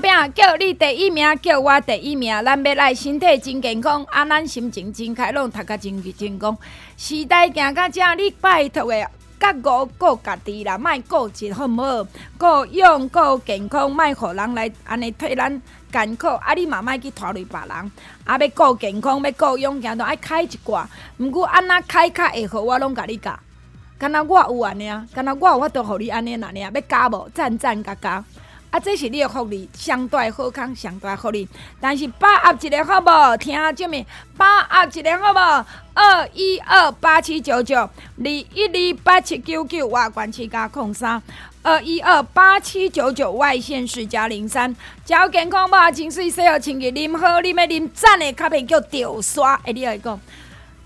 拼！叫你第一名，叫我第一名。咱要来身体真健康，啊，咱心情真开朗，读甲真真功。时代行到这，你拜托的。甲我顾家己啦，莫顾一好毋好？顾用顾健康，莫互人来安尼替咱艰苦。啊，你嘛莫去拖累别人。啊，要顾健康，要顾养，行都爱开一挂。毋过安那开较会好，我拢甲你教。敢若我有安尼啊？敢若我有法度互你安尼安尼啊？要教无？赞赞加加。啊，这是你的福利，上大好康，上大福利。但是把握一个好无？听什么？把握一个好无？二一二八七九九，二一二八七九九，外关七加空三，二一二八七九九，外县市加零三。只要健康吧，清水洗好清洁，啉好你要啉赞的卡片叫丢刷。哎，你来讲。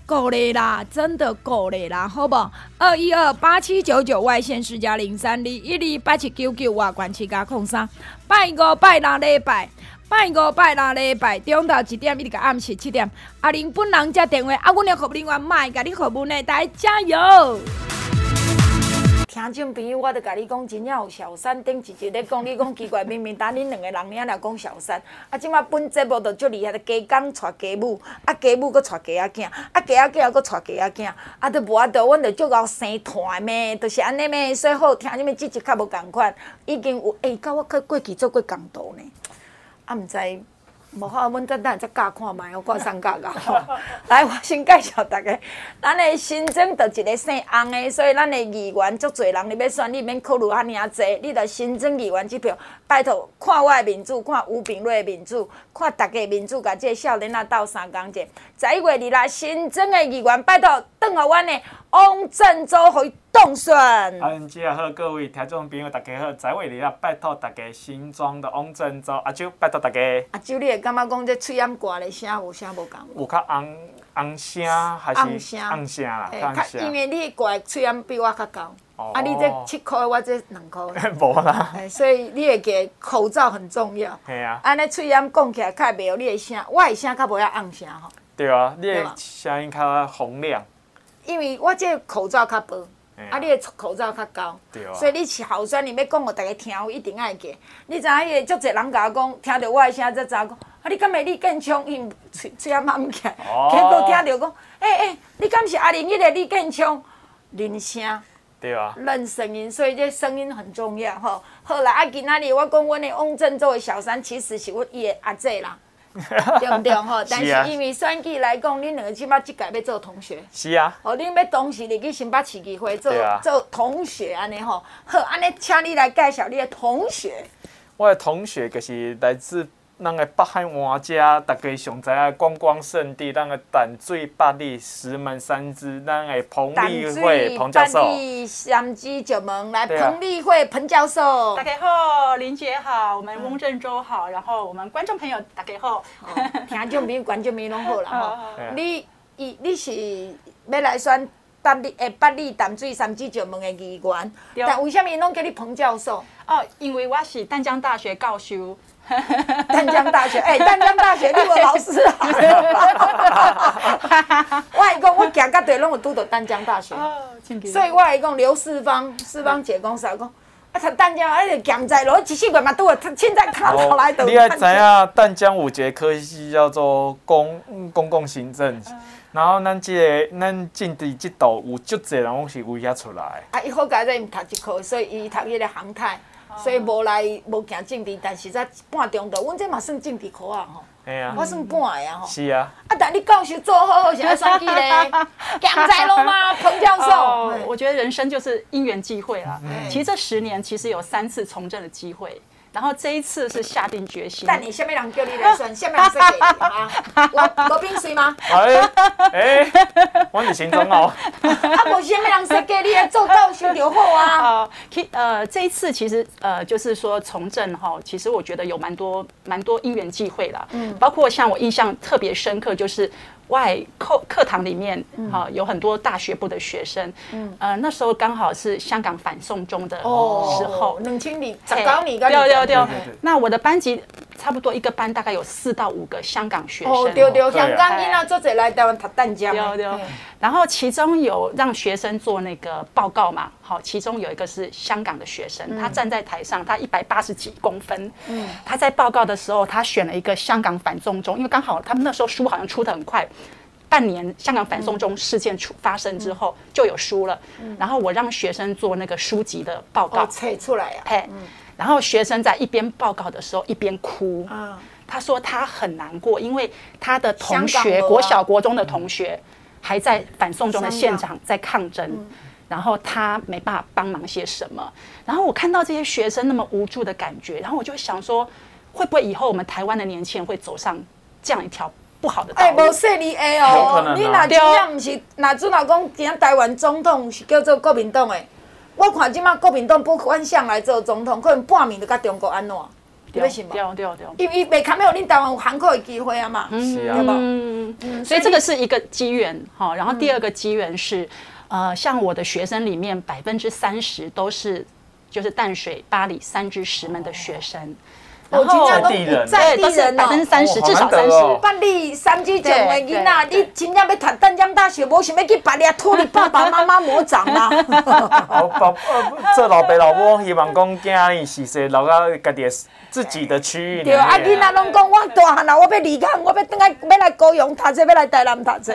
够了啦，真的够了啦，好不？二一二八七九九外线四加零三二一二八七九九外关七加空三，拜五拜六礼拜，拜五拜六礼拜，中到一点一直到暗时七点，阿玲本人接电话，阿，阮的服务人员卖，甲你服务呢，大家加油！听众朋友，我著甲你讲，真正有小三顶一日咧讲，你讲奇怪，明明打恁两个人尔来讲小三，啊，即马本节目着足厉害，加工带家母，啊，家母阁带家仔囝，啊，家仔囝阁带家仔囝，啊，都无法度，阮著足够生团咩，着是安尼咩，所以好听，你们即集较无共款，已经有诶，甲我过过去做过工作呢，啊，毋知。无好，阮等等再教看觅，我看三教教。来，我先介绍大家，咱的新增就一个姓翁的，所以咱的议员足侪人，你要选，你免考虑遐尔济，你着新增议员这票，拜托看我的民主，看吴秉叡的民主，看大家民主，甲这个少年仔斗三工者。十一月二日，新增的议员拜托，邓好阮的翁振洲会当选。阿伦姐好，各位听众朋友大家好，在位里啊，拜托大家新庄的翁振洲，阿舅拜托大家。阿舅，你会感觉讲这喙焱挂的声有啥无共？有较红红声还是红声啦？因为你挂喙焱比我较高，哦、啊，你这七块，我这两块。无啦。所以你会记口罩很重要。系啊。安尼喙焱讲起来较袂有你的声，我的声较无遐暗声吼。对啊，你的声音较洪亮。因为我这口罩较薄，啊，你的口罩较高，所以你是候选人要讲互大家听，一定爱记。你知影迄个足侪人甲我讲，听到我的声才知影讲，啊，你敢会李建昌？伊喙喙焱慢起来，结果听着讲，诶诶，你敢是阿玲迄个李建昌？人声，对啊，认声音，所以这声音很重要吼。好啦，啊，今仔日我讲阮的翁振洲的小三，其实是阮伊的阿姐啦。对不对吼？但是因为选举来讲，恁两个起码即届要做同学。是啊。哦，恁要同时入去新北市议会做做同学安尼吼。好，安尼请你来介绍你的同学。我的同学就是来自。咱个北海湾家，大家上知影观光胜地，咱个淡水八里石门三芝，咱个彭丽慧彭教授。淡水八里三芝九门来，彭丽慧彭教授。大家好，林姐好，我们翁振洲好，然后我们观众朋友大家好，听众朋友观众朋友拢好啦 吼。你你你是要来选八里诶八里淡水三芝九门的议员，但为什么拢叫你彭教授？哦，因为我是淡江大学教授。淡江大学，哎、欸，淡江大学你有老师啊！我来讲，我行到地拢有拄到淡江大学，所以我来讲刘四方，四方姐讲啥讲？啊，他淡江哎，行在路，一四月嘛拄啊，他现在看出来的。你还知影淡江有一个科系叫做公公共行政，然后咱这个咱政治这道有足侪人拢是为遐出来。啊，伊好佳在毋读一科，所以伊读迄个航太。所以无来无行政治，但是在半中途，阮这嘛算政治科啊吼。哎呀，我算半个啊吼。是啊。啊，但你教授做好好，是爱选举咧，讲在了吗？彭教授。我觉得人生就是因缘际会啦。其实这十年其实有三次从政的机会，然后这一次是下定决心。但你下面人叫你来选，下面人设计啊？我罗宾水吗？哎哎，我是心中哦。啊，我下面人谁给你来做到修就好啊。好，呃，这一次其实呃，就是说从政哈，其实我觉得有蛮多蛮多因缘际会啦。嗯，包括像我印象特别深刻就是。外课课堂里面，哈、嗯，有很多大学部的学生，嗯，呃，那时候刚好是香港反送中的时候，冷清理，找你，对对对。那我的班级差不多一个班大概有四到五个香港学生，哦，对对，香港囡仔做者来台湾读淡江，对对。然后其中有让学生做那个报告嘛，好，其中有一个是香港的学生，他站在台上，他一百八十几公分，嗯，他在报告的时候，他选了一个香港反送中，因为刚好他们那时候书好像出的很快。半年香港反送中事件出发生之后，就有书了。然后我让学生做那个书籍的报告，写出来呀。嘿，然后学生在一边报告的时候一边哭。他说他很难过，因为他的同学，国小、国中的同学还在反送中的现场在抗争，然后他没办法帮忙些什么。然后我看到这些学生那么无助的感觉，然后我就想说，会不会以后我们台湾的年轻人会走上这样一条？不好的，哎，无说你哎哦，你若真正不是，若阵老讲，今台湾总统是叫做国民党的，我看即马国民党不换上来做总统，可能半暝就甲中国安怎？你要信无？对对对，因为伊袂堪有恁台湾有韩国的机会啊嘛，是啊，嗯嗯，所以这个是一个机缘哈，然后第二个机缘是，呃，像我的学生里面百分之三十都是就是淡水、巴黎、三芝、石门的学生。然后在地人，在地人百分之三十，至少三十。办理三级证的囡仔，你真正要读淡江大学，无想要去别里拖你爸爸妈妈魔掌吗？哦，爸，呃，做老爸老母，希望讲囝儿是说留到家己自己的区域。对，啊，囡仔拢讲我大汉了，我要离开，我要等下要来高雄读书，要来台南读书。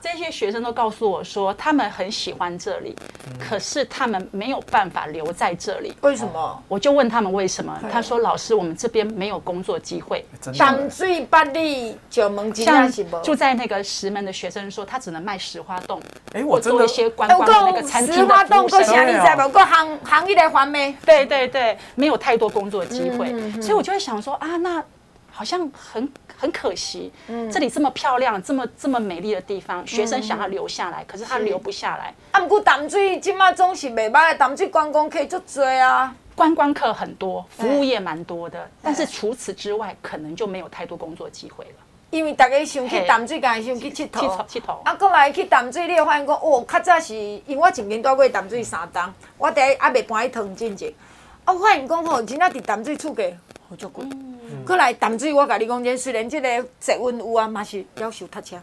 这些学生都告诉我说，他们很喜欢这里，可是他们没有办法留在这里。为什么？我就问他们为什么，他说老师。我们这边没有工作机会。淡水、八里、九门，像住在那个石门的学生说，他只能卖石花洞。哎，我做一些观光的那个餐厅。石花洞够下你在不？够行行业来还没？对对对，没有太多工作机会，所以我就会想说啊，那好像很很可惜。这里这么漂亮、这么这么美丽的地方，学生想要留下来，可是他留不下来。啊，不过淡水今嘛总是袂歹，淡水观光客足多啊。观光客很多，服务业蛮多的，但是除此之外，可能就没有太多工作机会了。因为大家想去淡水，敢想去佚佗，佚佗。啊，过来去淡水，你会发现讲，哦，较早是因为我曾经住过淡水三冬，我第一还未搬去汤进前，啊，我发现讲吼，真正伫淡水厝价好足贵。过来淡水，我甲你讲，虽然即个气温有啊，嘛是要求塞车。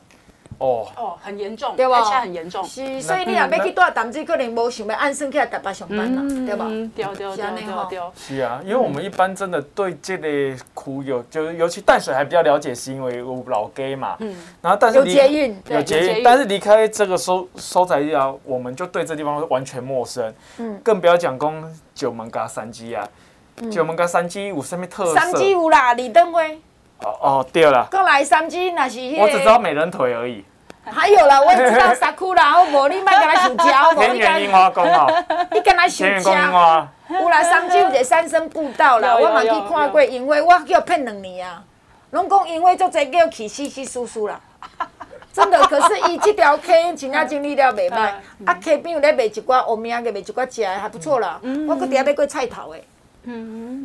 哦哦，很严重，对吧？而且很严重。是，所以你若要去住淡水，可能无想要按算起来台北上班啦，对吧？对对对对对。是啊，因为我们一般真的对这个苦有，就是尤其淡水还比较了解，是因为有老街嘛。嗯。然后，但是有捷运，有捷运，但是离开这个收收财地我们就对这地方完全陌生。嗯。更不要讲讲九门加三基啊，九门加三基有什么特色？三基有啦，李登辉。哦哦，对了。过来三芝那是。我只知道美人腿而已。还有啦，我也知道沙窟啦，好无？你莫跟他想吃，好无？你跟他讲哦，你跟他想吃。有啦，三芝有一个三生步道啦，我嘛去看过，因为我叫骗两年啊，拢讲因为做侪叫去稀稀疏疏啦，真的。可是伊这条溪真正整理了袂歹，啊溪边有咧卖一寡欧米亚个，卖一寡食的还不错啦。我搁底下买过菜头的，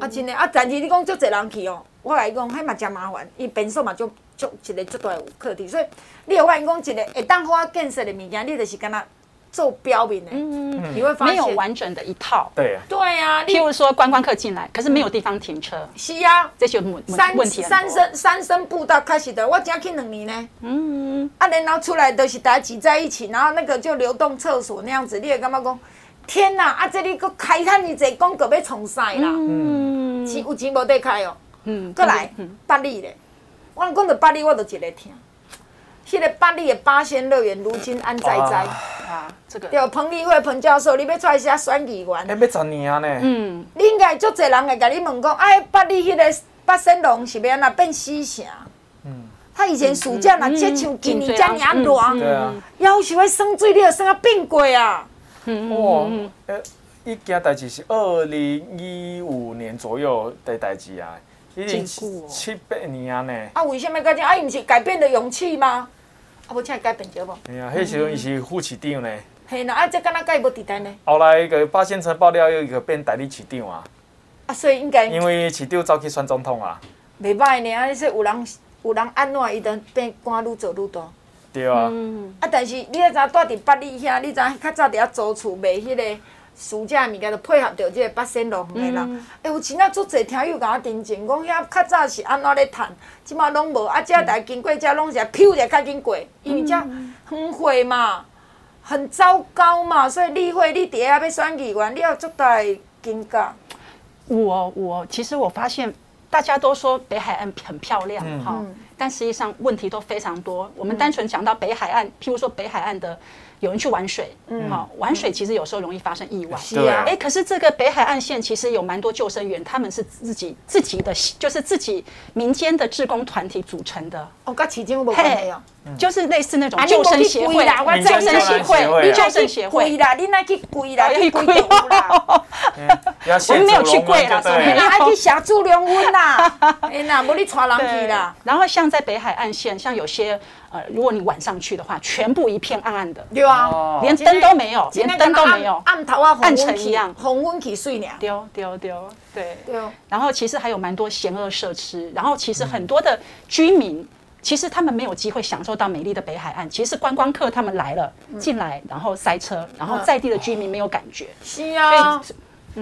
啊真的啊，但是你讲足侪人去哦，我来讲还嘛真麻烦，伊变数嘛就。就一个最大的课题，所以你有发现讲一个会当花建设的物件，你就是跟他做标明的，嗯嗯，你会发现没有完整的一套，对啊，对啊，譬如说观光客进来，可是没有地方停车，是啊，这些问问题三生三生步道开始的，我才去两年呢，嗯，啊，然后出来都是大家挤在一起，然后那个就流动厕所那样子，你会感觉讲天哪，啊，这里搁开摊你这广告要从啥啦？嗯，钱有钱无得开哦，嗯，过来八里嘞。我讲到八里，我都一个听。迄个八里的八仙乐园，如今安在在？啊，这个。对，彭丽慧彭教授，你要出来写选议员？哎，要十年呢。嗯。你应该足侪人会甲你问讲，哎，八里迄个八仙龙是要安怎变死城？嗯。他以前暑假若接像今年这样热，对啊。要求要生水，你要生啊变贵啊。嗯。哇，呃，一件代志是二零一五年左右的代志啊，已经七八年啊呢。啊，为什么改变？啊，伊毋是改变的勇气吗？啊，无请伊改变着无？哎呀，迄时阵伊是副市长呢。嘿，啦啊，这敢若改无伫单呢？后来个八仙城爆料又一个变代理市长啊。啊，所以应该。因为市长走去选总统啊。袂歹呢，啊，说有人有人安怎，伊就变官愈做愈大。对啊。嗯。啊，但是你也知影住伫八里遐，你知影较早伫遐租厝卖迄个。暑假物件就配合着即个八仙路园的人，哎、嗯，有真正足侪听友甲我澄清，讲遐较早是安怎咧趁，即马拢无，啊，遮大经过遮拢是啊，飘者较紧过，因为遮很会嘛，很糟糕嘛，所以例会你伫遐要选议员，你要足大警觉。我我其实我发现大家都说北海岸很漂亮哈，嗯、但实际上问题都非常多。我们单纯讲到北海岸，譬如说北海岸的。有人去玩水，嗯，好，玩水其实有时候容易发生意外。是啊，哎，可是这个北海岸线其实有蛮多救生员，他们是自己自己的，就是自己民间的志工团体组成的。哦，就是类似那种救生协会。啦，救生协会，救生协会啦，你那去跪啦，去跪啦。我们没有去跪啦，你还去下助人温啦，哎那无你带人去啦。然后像在北海岸线，像有些。呃，如果你晚上去的话，全部一片暗暗的，对啊，连灯都没有，连灯都没有，暗头啊，暗沉一样，红温起水呢，丢丢丢，对，然后其实还有蛮多嫌恶设施，然后其实很多的居民，其实他们没有机会享受到美丽的北海岸，其实观光客他们来了进来，然后塞车，然后在地的居民没有感觉，是啊。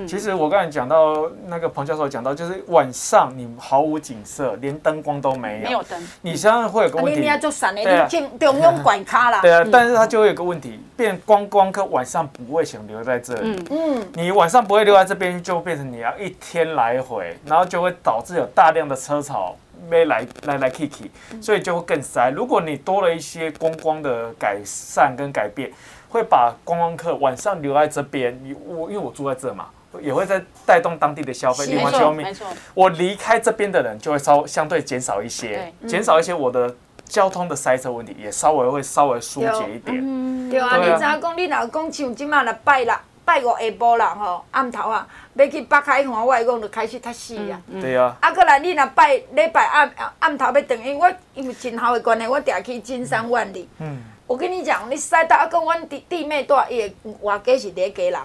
其实我刚才讲到那个彭教授讲到，就是晚上你毫无景色，连灯光都没有。没有灯。你现在会有个问题。你要做山的，你进中央管卡啦。对啊，但是它就会有个问题，变观光客晚上不会想留在这里。嗯嗯。你晚上不会留在这边，就变成你要一天来回，然后就会导致有大量的车潮没来来来去去，所以就会更塞。如果你多了一些观光的改善跟改变，会把观光客晚上留在这边。我因为我住在这嘛。也会在带动当地的消费，另外一方面，我离开这边的人就会稍相对减少一些，减少一些我的交通的塞车问题，也稍微会稍微疏解一点。对啊，你知影讲，你老公像今麦来拜六、拜五下晡啦吼，暗头啊，要去北海岸，我外公就开始踢死啊。对啊。啊，过来你若拜礼拜暗暗头要转，因为我因为真好的关系，我定去金山万里。嗯。我跟你讲，你塞到啊，跟阮弟弟妹住，伊个外家是第一家人。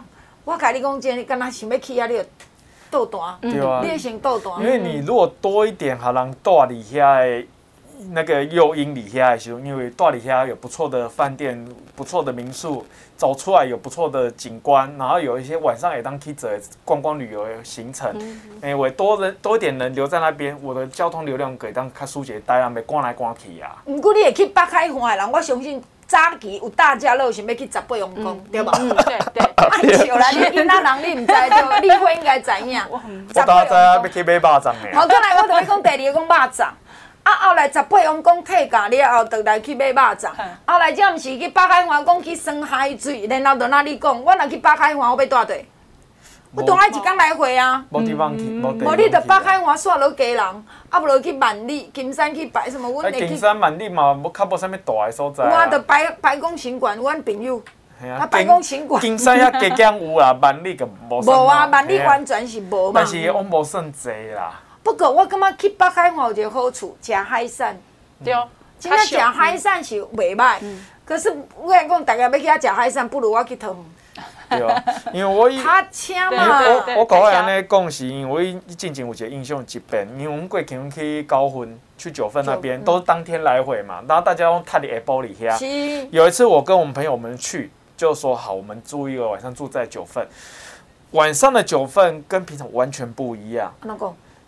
我甲你讲真，你敢若想要去啊？你就倒单，对啊，你先倒单。因为你如果多一点，还能住伫遐的那个诱因里遐的时候，因为大里遐有不错的饭店、不错的民宿，走出来有不错的景观，然后有一些晚上也当去走观光旅游的行程。哎，我多人多一点人留在那边，我的交通流量可以当较疏解，大家没赶来赶去啊。不过你会去北海岸的人，我相信。早期有大家乐想要去十八王宫，对吧？嗯，对对。哎，笑 啦，你囡仔人你唔知对？你会应该知影。我大知啊，要去买肉粽的。后过来我同你讲第二个讲肉粽，啊后来十八王公退驾了后，就来去买肉粽。后来这毋是去北海岸讲去耍海水，然后就那里讲，我若去北海岸我要住佗。我当爱一工来回啊。无地方去，无地方去。无你着北海岸煞落家人，啊，无落去万里、金山去拜什么？阮会去。金山万里嘛，无较无啥物大个所在。我着白白宫行馆，阮朋友。啊，白宫行馆。金山遐加减有啊，万里个无。无啊，万里完全是无嘛。但是我无算济啦。不过我感觉去北海岸有一个好处，食海产。对。真正食海产是袂歹，可是我讲大家要去遐食海产，不如我去桃园。对啊，因为我以 他请嘛，我我讲安尼讲是因为我以之前有一个印象疾病，因为我们过去去高分去九份那边都是当天来回嘛，然后大家用太里下玻璃遐。有一次我跟我们朋友们去，就说好，我们住一个晚上住在九份，晚上的九份跟平常完全不一样。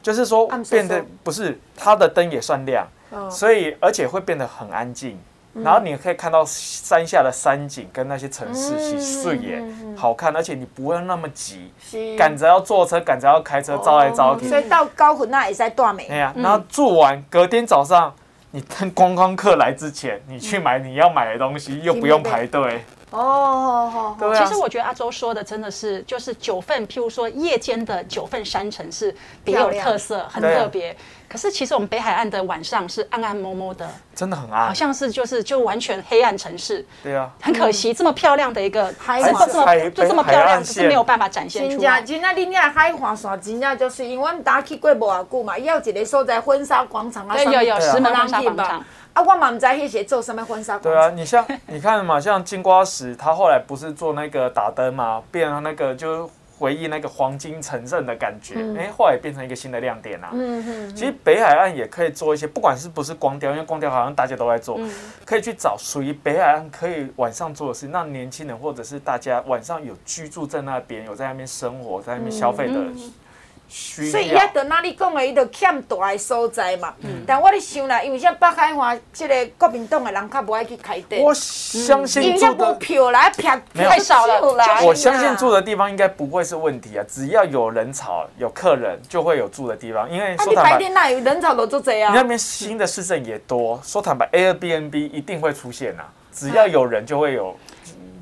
就是说变得不是它的灯也算亮，所以而且会变得很安静。然后你可以看到山下的山景跟那些城市是视野好看，而且你不会那么急，赶着要坐车，赶着要开车，招来招去。所以到高雄那也是在断美。对呀，然后住完，隔天早上你等观光客来之前，你去买你要买的东西，又不用排队。哦，对。其实我觉得阿周说的真的是，就是九份，譬如说夜间的九份山城是别有特色，很特别。可是其实我们北海岸的晚上是暗暗摸摸的，真的很暗，好像是就是就完全黑暗城市。对啊，很可惜，这么漂亮的一个海这么就这么漂亮，是没有办法展现出来。真正，真正，恁遐海岸线真正就是，因为我们打去过无偌久嘛，伊有一个所在婚纱广场啊，对，有有石门婚纱广场。啊，我嘛唔知迄些做什么婚纱。对啊，你像 你看嘛，像金瓜石，他后来不是做那个打灯嘛，变成那个就。回忆那个黄金城镇的感觉，哎、嗯，后来也变成一个新的亮点啊。嗯嗯。其实北海岸也可以做一些，不管是不是光雕，因为光雕好像大家都在做，嗯、可以去找属于北海岸可以晚上做的事，让年轻人或者是大家晚上有居住在那边，有在那边生活，在那边消费的。嗯嗯所以伊遐，就那里讲的，伊就欠大的所在嘛。嗯、但我咧想啦，因为像北海岸即个国民党的人较不爱去开店。我相信住的票来票太少了。我相信住的地方应该不会是问题啊，只要有人潮、有客人，就会有住的地方。因为说坦白，你那有人潮都做这样。你那边新的市镇也多，说坦白，Airbnb 一定会出现呐、啊，只要有人就会有。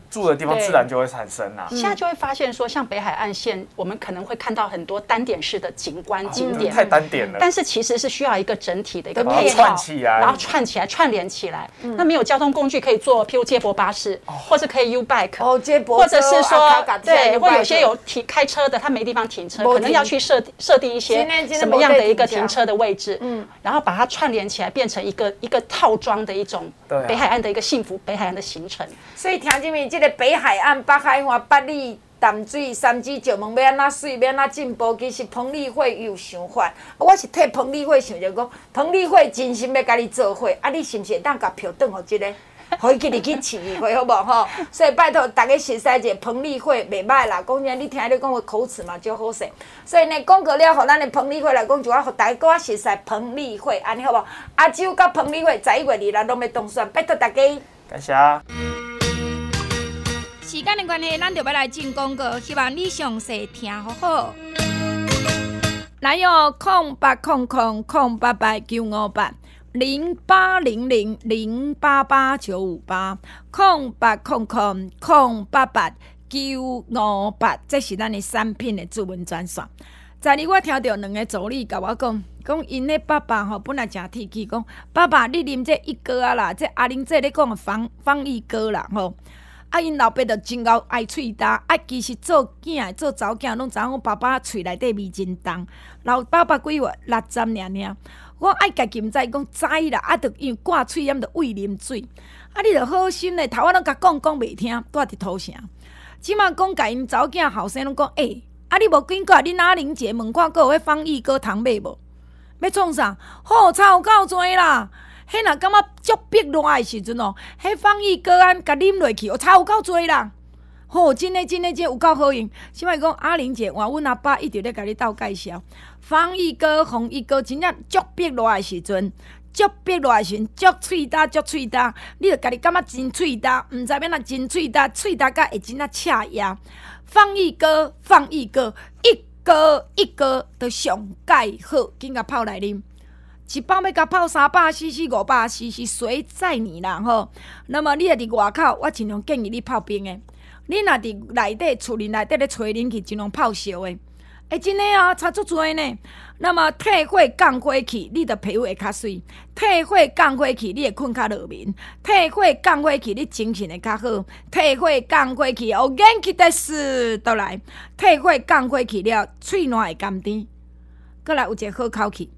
住的地方自然就会产生啊。现在就会发现说，像北海岸线，我们可能会看到很多单点式的景观景点，太单点了。但是其实是需要一个整体的一个配套，然后串起来、串联起来。那没有交通工具可以坐，譬如接驳巴士，或者可以 U bike，哦，接驳，或者是说，对，或有些有停开车的，他没地方停车，可能要去设设定一些什么样的一个停车的位置，嗯，然后把它串联起来，变成一个一个套装的一种北海岸的一个幸福北海岸的行程。所以听这边这个。北海岸、北海岸、八里淡水、三芝、石门，要安怎水，要安怎进步？其实彭丽慧有想法，我是替彭丽慧想着讲，彭丽慧真心要甲你做伙，啊，你是毋是会当甲票转互即个，可以去你去市议会好无吼？所以拜托大家熟悉者，彭丽慧袂歹啦。讲真，你听你讲个口齿嘛，就好势。所以呢，讲过了，互咱的彭丽慧来讲，就我互大家较熟悉彭丽慧，安尼好无？阿周甲彭丽慧十一月二日拢要当选，拜托大家。感谢。时间的关系，咱就要来进广告，希望你详细听好好。来哟，空八空空空八八九五八零八零零零八八九五八空八空空空八八九五八，这是咱的产品的主文专线。昨日我听到两个助理甲我讲，讲因的爸爸吼本来诚铁气，讲爸爸你啉这一哥啊啦，这阿玲这咧讲的防防疫哥啦吼。啊！因老爸着真够爱喙焦，啊，其实做囝做查某囝拢知影，我爸爸喙内底味真重。老爸爸几月六十年尔，我爱家己毋知讲知啦，啊，着因挂喙炎着畏啉水。啊，你着好心咧，头我拢甲讲讲袂听，住伫土城。即满讲甲因查某囝后生拢讲，诶、啊，你无经过恁阿玲姐问看，阁有迄防疫哥通买无？要创啥？好差有够济啦！迄若感觉足逼热诶时阵哦，迄防疫个安甲啉落去，哦，差有够多啦。吼、真诶真诶真有够好用。即摆讲阿玲姐，换阮阿爸一直咧甲你斗介绍，防疫个、防疫个，真正足逼热诶时阵，足逼热诶时阵，足喙焦足喙焦，你着家己感觉真喙焦，毋知影若真喙焦，喙焦甲会真啊赤牙。防疫个、防疫个，一个一个都上介好，紧甲泡来啉。一包要甲泡三百 CC、五百 CC，随在你啦吼。那么你若伫外口，我尽量建议你泡冰的。你若伫内底厝里内底咧吹冷气，尽量泡烧的。哎、真诶啊，差足济呢。那么退火降火气，你的皮肤会较水；退火降火气，你会困较入眠；退火降火气，你精神会较好；退火降火气，哦，元气的事都来；退火降火气了，喙暖会甘甜，过来有一个好口气。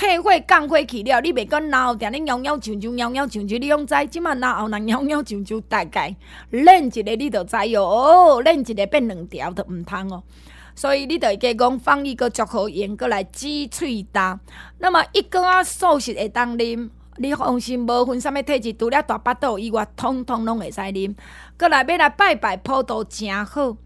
退火降火去了，你袂讲然后定咧摇摇上上摇摇上上，你用知即马然后若摇摇上上，大概练一个你就知。哦，练一个变两条都毋通哦。所以你着会加讲放一个足好用，过来止喙焦。那么一个啊素食会当啉，你放心无分啥物体质，除了大巴肚以外，通通拢会使啉。过来要来拜拜普渡诚好。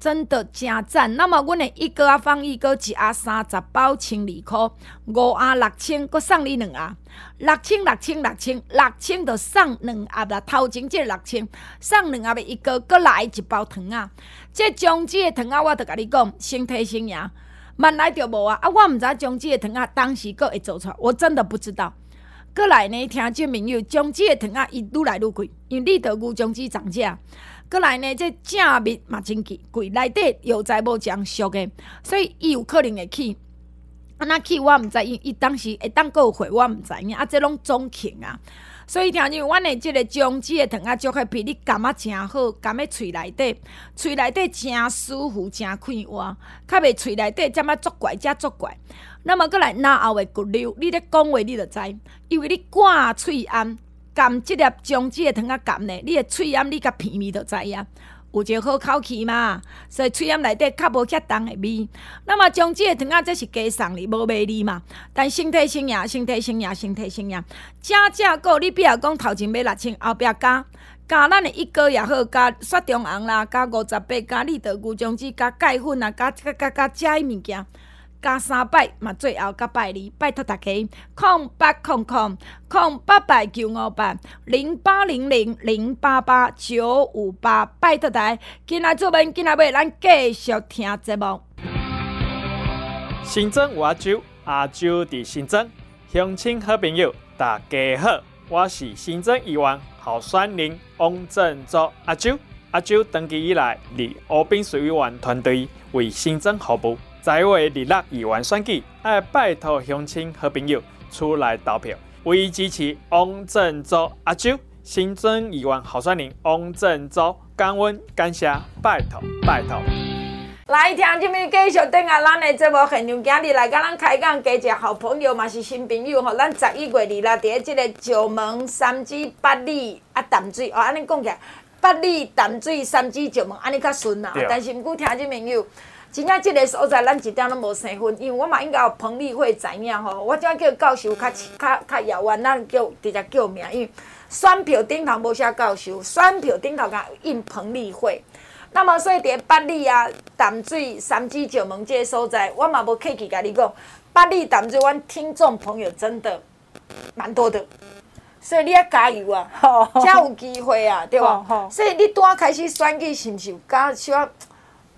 真的真赞！那么，阮的一个啊放一个一盒三十包，千二块；五盒六千，阁送你两盒。六千六千六千六千，就送两盒啦。头前即六千，送两盒的一个，搁来一包糖啊！即姜子的糖啊，我着甲你讲，先提先赢，万来着无啊！啊，我毋知姜子的糖啊，当时阁会做出来，我真的不知道。过来呢，听众朋友，种子的糖仔伊愈来愈贵，因为立德菇种子涨价。过来呢，这正蜜嘛真贵，贵内底有在无将俗的，所以伊有可能会起。安那起我毋知，因伊当时会当有货，我毋知影。啊，这拢总庆啊，所以听见阮的即个种子的糖仔，就会比你感觉诚好，感觉喙内底，喙内底诚舒服，诚快活，较袂喙内底这么作怪，遮作怪。那么过来哪后的骨溜，你咧讲话你就知，因为你挂喙罨，含即粒种子的糖仔含呢，你的喙罨你甲鼻味就知影，有一个好口气嘛。所以喙罨内底较无遐重的味。那么种子的糖仔这是加送哩，无卖你嘛。但身体性也，身体性也，身体性也。正正个你比如讲头前买六千，后壁加加咱的一哥也好，加雪中红啦，加五十八，加立德菇种子，加钙粉啊，加加加加加伊物件。加三百嘛，最后加拜二，拜托大家，空八空空空八百九五八零八零零零八八九五八，拜托大家，今仔做文，今仔尾，咱继续听节目。新庄有阿周，阿周伫新庄，乡亲好朋友，大家好，我是新庄议员候选人王振洲阿周，阿周登记以来，伫乌滨水委员团队为新庄服务。在位二六议员选举，爱拜托乡亲和朋友出来投票，为支持王振洲阿周，新增议员候选人王振洲，感恩感谢，拜托拜托。来听这边继续等下咱的节目现场，今日来跟咱开讲，加一个好朋友嘛是新朋友吼，咱十一月二啦，伫个这个九门三芝八里啊淡水哦，安尼讲起来，八里淡水三芝九门安尼较顺啦，但是毋过听这朋友。真正即个所在，咱一点拢无生分，因为我嘛应该有彭丽慧知影吼。我怎叫教授较较较遥远，咱叫直接叫名，因为选票顶头无写教授，选票顶头甲印彭丽慧。那么所以伫八里啊、淡水、三芝、九门这个所在，我嘛无客气甲你讲，八里淡水，阮听众朋友真的蛮多的，所以你要加油啊，才有机会啊，对吧？所以你拄仔开始选举是毋是有加需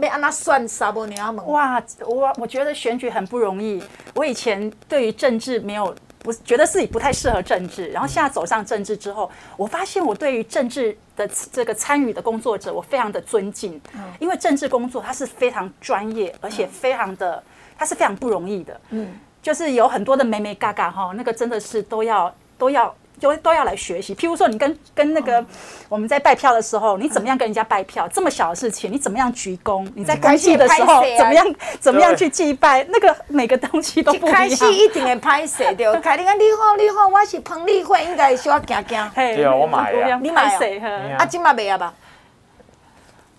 要？没按那算啥不？你要问哇，我我觉得选举很不容易。我以前对于政治没有不觉得自己不太适合政治，然后现在走上政治之后，我发现我对于政治的这个参与的工作者，我非常的尊敬。因为政治工作它是非常专业，而且非常的，它是非常不容易的。嗯，就是有很多的美美嘎嘎哈，那个真的是都要都要。都都要来学习。譬如说，你跟跟那个我们在拜票的时候，你怎么样跟人家拜票？这么小的事情，你怎么样鞠躬？你在开戏的时候怎么样怎么样去祭拜？那个每个东西都不一样。开戏一定会拍摄对，开你看你好你好，我是彭丽慧，应该需要行行。对啊，我买呀。你买谁？啊，今嘛没啊吧？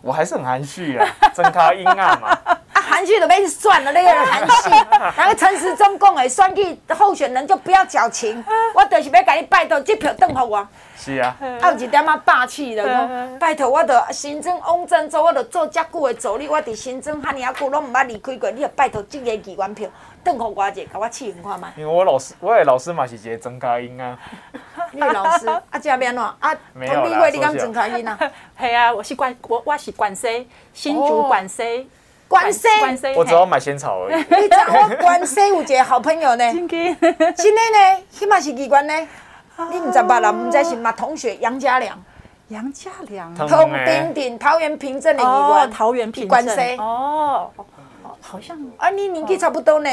我还是很含蓄啊，真他阴暗嘛。含蓄都被算了，那个含蓄。然后陈时中讲的，选举候选人就不要矫情。我就是要给你拜托，这票等候我。是啊。还有一点仔霸气的，讲拜托，我着新增翁振洲，我着做遮久的助理，我伫新增遐尔啊久，拢毋捌离开过。你着拜托，这个议员票等候我者，给我试用看嘛。因为我老师，我的老师嘛是一个曾佳音啊。你的老师啊，这边喏啊，彭丽慧，你讲曾佳音啊？系啊，我是关我我是关西新竹管西。关西，我只要买仙草而已。你知我关西有一个好朋友呢，真的呢，他嘛是机关呢。你唔知吧啦？唔知是嘛？同学杨家良，杨家良，同平顶桃园平镇的议员，桃园平关西哦，好像啊，你年纪差不多呢。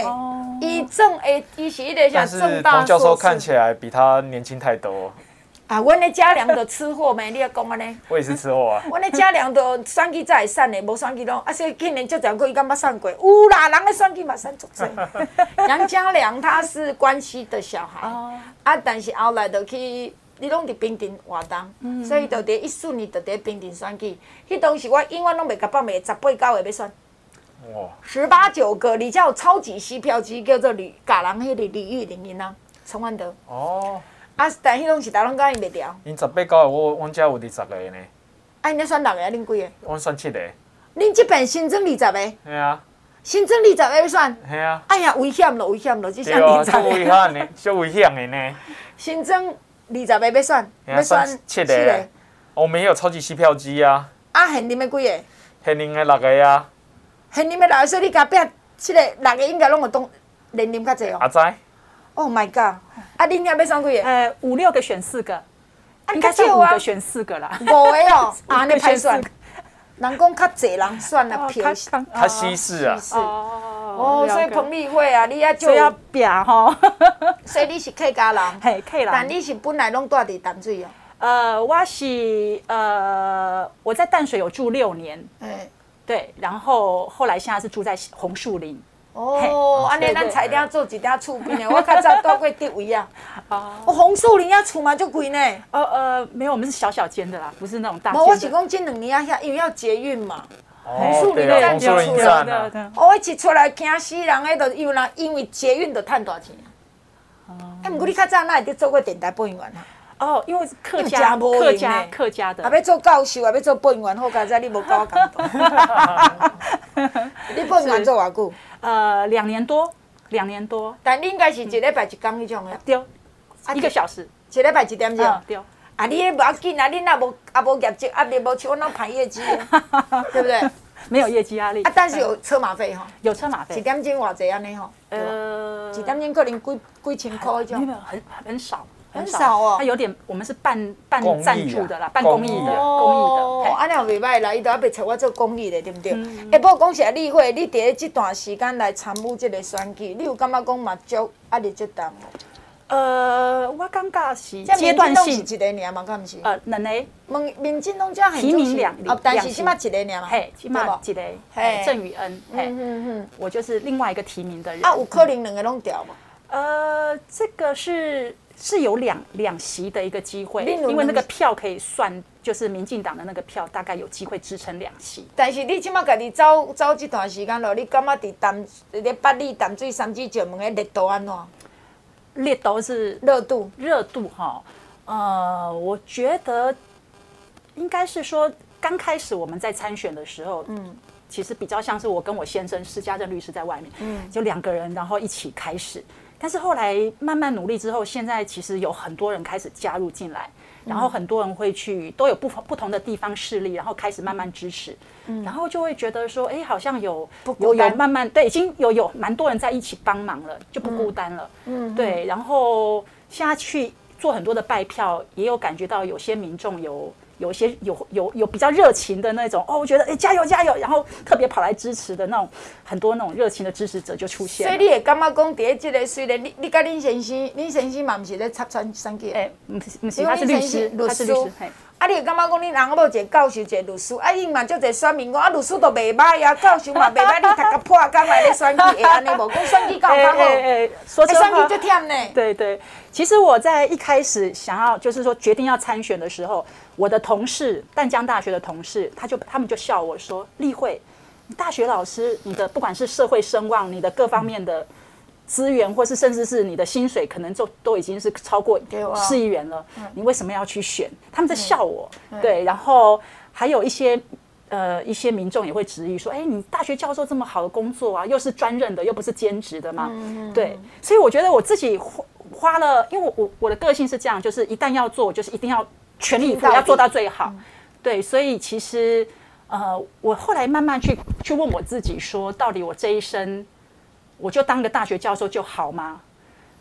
以政诶，伊是一个像政大硕士。彭教授看起来比他年轻太多。啊，阮的家良都吃货咩？你要讲安尼？我也是吃货啊。阮的家良都选举才会选的，无选举拢。啊，所以今年就讲过，伊敢捌选过。有啦，人咧选举嘛选足侪。杨家良他是关西的小孩，啊，但是后来就去，你拢伫平顶活动，所以就伫一四年就伫平顶选举。迄当时我永远拢袂甲放袂，十八九个要选。哇！十八九个，你叫超级吸票机，叫做吕家人，迄个李玉玲因啊，陈万德。哦。啊！但迄拢是大拢甲伊袂调。因十八九个，我阮遮有二十个呢。啊！因咧选六个，恁几个？阮选七个。恁即边新增二十个。系啊。新增二十个要选。系啊。哎呀，危险咯！危险咯！即项二十个。危险的，足危险的呢。新增二十个要选，要选七个。我们有超级吸票机啊。啊，现任的几个？现任的六个啊。现任的六个，所以你甲壁七个六个应该拢有当年龄较济哦。阿仔。Oh my god！啊，恁遐要选几个？呃，五六个选四个，应该是五个选四个啦。五个哦，啊，你排算。人讲较济人算啊，票较稀释啊。哦，所以彭丽慧啊，你也就要拼吼。所以你是客家人，嘿，客人。但你是本来拢住伫淡水哦？呃，我是呃，我在淡水有住六年。哎。对，然后后来现在是住在红树林。哦，安尼咱菜店做一点厝边的，我较早住过地位啊。哦，红树林遐厝嘛就贵呢。呃呃，没有，我们是小小间的啦，不是那种大。我是讲这两年啊，遐因为要捷运嘛。红树林站就出来的。我一出来惊死人，迄都因为因为捷运都赚大钱。哦。哎，不过你较早哪会得做过电台播音员啊？哦，因为客家客家客家的，啊，要做教授，啊，要做播音员，好佳哉，你无教我感动。你播音员做偌久？呃，两年多，两年多。但你应该是一礼拜一工迄种的。对，一个小时，一礼拜一点钟。对。啊，你也无要紧啊，你若无啊无业绩，啊，你无像我那排业绩，对不对？没有业绩压力。啊，但是有车马费哈。有车马费。一点钟偌济安尼吼？呃，一点钟可能几几千块迄种。没有，很很少。很少哦，它有点，我们是半半赞助的啦，半公益的，公益的。哦，安尼也袂歹啦，伊都要找我做公益的，对不对？哎，不过讲实在，丽慧，你伫这段时间来参与这个选举，你有感觉讲嘛足压力足重？呃，我感觉是阶段性，一个年嘛，敢毋是？呃，两个。民民进党这提名两，哦但是起码一个年嘛。嘿，起码一个。嘿，郑宇恩。嘿嗯嗯。我就是另外一个提名的人。啊，有可能两个拢调嘛？呃，这个是。是有两两席的一个机会，因为那个票可以算，就是民进党的那个票大概有机会支撑两席。但是你起码家己走走这段时间了，你感觉在淡在八里淡水三芝石门的热度安怎？热度是热度，热度哈。呃，我觉得应该是说，刚开始我们在参选的时候，嗯，其实比较像是我跟我先生施家正律师在外面，嗯，就两个人，然后一起开始。但是后来慢慢努力之后，现在其实有很多人开始加入进来，然后很多人会去，都有不不同的地方势力，然后开始慢慢支持，嗯，然后就会觉得说，哎，好像有有有慢慢对，已经有有蛮多人在一起帮忙了，就不孤单了，嗯，对，然后现在去做很多的拜票，也有感觉到有些民众有。有一些有有有比较热情的那种哦，我觉得哎加油加油，然后特别跑来支持的那种很多那种热情的支持者就出现。所以你也感觉讲，第一这个虽然你你跟林先生，林先生嘛不是在插穿选举，哎，不是不是，他是律师，他是律师。啊，你也感觉讲，你人某一个教授，一个律师，啊，伊嘛就这选民讲，啊，律师都袂歹啊，教授嘛袂歹，你读个破工来咧选举，会安尼无？讲选举搞较好，说选举就忝呢。对对，其实我在一开始想要就是说决定要参选的时候，我的同事淡江大学的同事，他就他们就笑我说：“立慧，你大学老师，你的不管是社会声望，你的各方面的。”资源，或是甚至是你的薪水，可能就都已经是超过市议员了。你为什么要去选？他们在笑我。对，然后还有一些呃一些民众也会质疑说：“哎，你大学教授这么好的工作啊，又是专任的，又不是兼职的嘛？”对，所以我觉得我自己花花了，因为我我我的个性是这样，就是一旦要做，就是一定要全力以赴，要做到最好。对，所以其实呃，我后来慢慢去去问我自己说，到底我这一生。我就当个大学教授就好吗？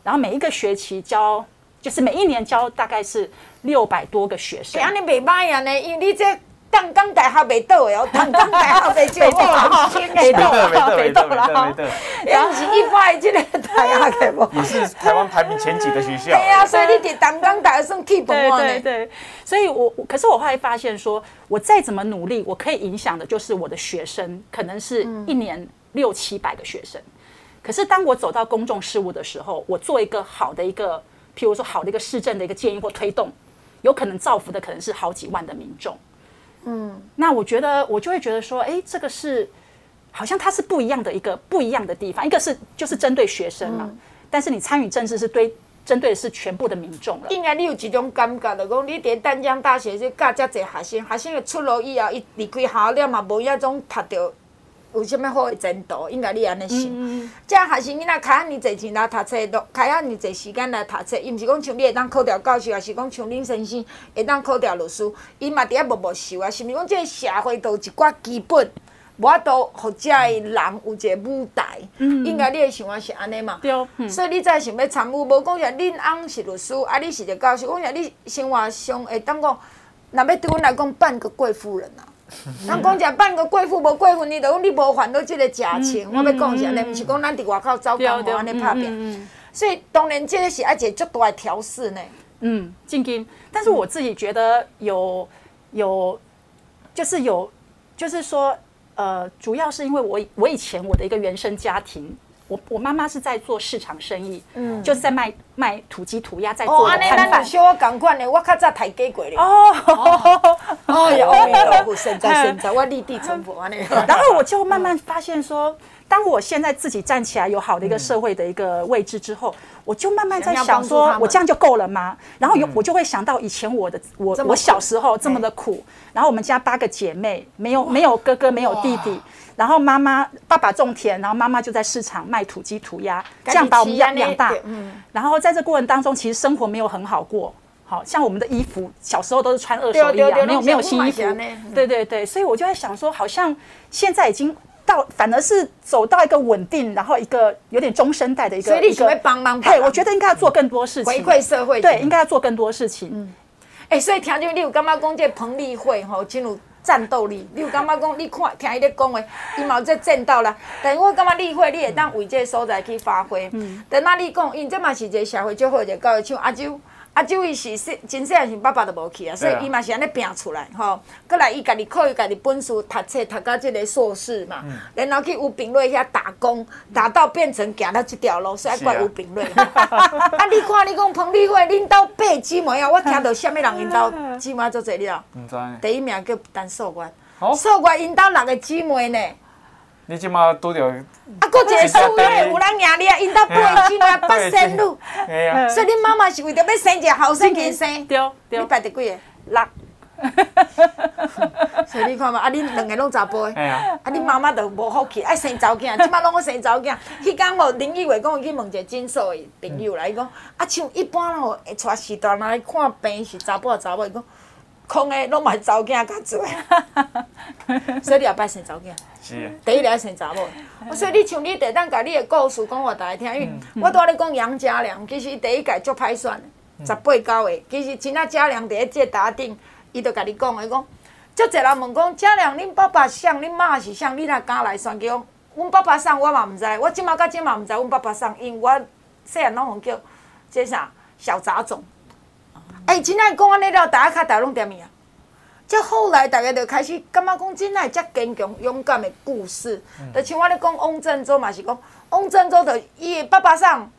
然后每一个学期教，就是每一年教大概是六百多个学生。这样你袂歹呀呢，因为你这淡江大学没倒哦，淡江大学没就好，没倒了，没倒了，没倒了。然后是一百这个大学的无？也是台湾排名前几的学校。对呀，所以你在淡江大学算 keep 住对对。所以我可是我后来发现说，我再怎么努力，我可以影响的就是我的学生，可能是一年六七百个学生。可是当我走到公众事务的时候，我做一个好的一个，譬如说好的一个市政的一个建议或推动，有可能造福的可能是好几万的民众。嗯，那我觉得我就会觉得说，哎，这个是好像它是不一样的一个不一样的地方。一个是就是针对学生嘛，嗯、但是你参与政治是对针对的是全部的民众了。应该你有几种感觉的，讲你伫淡江大学就教遮侪学生，学生的出路以后，伊离开校了嘛，无一种读到。有啥物好的前途？应该你安尼想。这学生囡仔开遐尔侪钱来读册，都开遐尔侪时间来读册，伊毋是讲像你会当考调教授，也是讲像恁先生会当考调律师，伊嘛伫遐默默受啊。是毋是讲即个社会都有一寡基本，我都互遮诶人有一个舞台，嗯、应该你诶想法是安尼嘛？对、嗯、所以你才想要参与，无讲啥恁翁是律师，啊，你是一个教授，讲啥你生活上会当讲，若要对阮来讲半个贵妇人啊。咱讲食半个贵妇无贵妇，你着讲你无烦恼即个假情。嗯、我要讲啥呢？毋、嗯、是讲咱伫外口走江湖安尼拍拼。所以当然，这个是一个足大的调试呢。嗯，静金，但是我自己觉得有有，就是有，就是说。呃，主要是因为我我以前我的一个原生家庭，我我妈妈是在做市场生意，嗯，就是在卖卖土鸡土鸭，在做摊贩。小我赶快呢，我较早抬鸡过嘞。哦，哦，有阿弥陀佛，现在现在我立地成佛安尼。然后我就慢慢发现说。当我现在自己站起来，有好的一个社会的一个位置之后，我就慢慢在想说，我这样就够了吗？然后有我就会想到以前我的我我小时候这么的苦，然后我们家八个姐妹，没有没有哥哥，没有弟弟，然后妈妈爸爸种田，然后妈妈就在市场卖土鸡土鸭，这样把我们养养大。然后在这过程当中，其实生活没有很好过，好像我们的衣服小时候都是穿二手衣啊，没有没有新衣服。对对对，所以我就在想说，好像现在已经。到反而是走到一个稳定，然后一个有点中生代的一个，所以你会帮忙。嘿，我觉得应该要做更多事情，回馈社会。对，应该要做更多事情。嗯，哎，所以听就你有感觉讲这彭丽慧吼真有战斗力，你有感觉讲 你看听伊咧讲话，伊嘛有这战斗啦。但是我感觉丽慧你会当为这个所在去发挥。嗯，等那你讲，因这嘛是一个社会最好一个教育，像阿周。啊，即位是说真细汉时爸爸都无去啊，所以伊嘛是安尼拼出来吼。过来伊家己靠伊家己本事读册，读到即个硕士嘛，然后去吴炳瑞遐打工，打到变成行到这条路，所以怪吴炳瑞。啊，你看你讲彭丽慧，恁兜八姊妹啊，我听到什么人因兜姊妹做侪了？毋知。第一名叫陈素媛，素媛因兜六个姊妹呢。你即马拄着，啊，搁一个数月有人赢你啊！因搭八个姊妹 八仙女，所以恁妈妈是为着要生一个后生去生，对对。你排第几个？六。所以你看嘛，啊，恁两个拢查甫的，啊，恁妈妈就无福气，爱生查某囝，即马拢爱生查某囝。迄天哦，林奕伟讲伊去问一个诊所的朋友来，伊讲啊，像一般哦，会带时段来看病是查甫啊查某，伊讲空的拢嘛是查某囝较济，所以你后摆生查某囝。第一个先查某，所以你像你第当甲你的故事讲互大家听，因为我拄仔咧讲杨家良，其实第一届足歹选，十八九个，其实真正家良伫咧这打顶，伊就甲你讲，伊讲，足侪人问讲，家良恁爸爸像，恁妈是像，你若敢来选？叫，阮爸爸送我嘛毋知，我即马甲即马毋知，阮爸爸送，因为我细汉拢互叫，这啥小杂种，哎，真正讲安尼了，大家较大拢点名。这后来大家就开始感觉讲，真爱遮坚强勇敢的故事。就像我咧讲，翁振洲嘛是讲，翁振洲的伊爸爸上，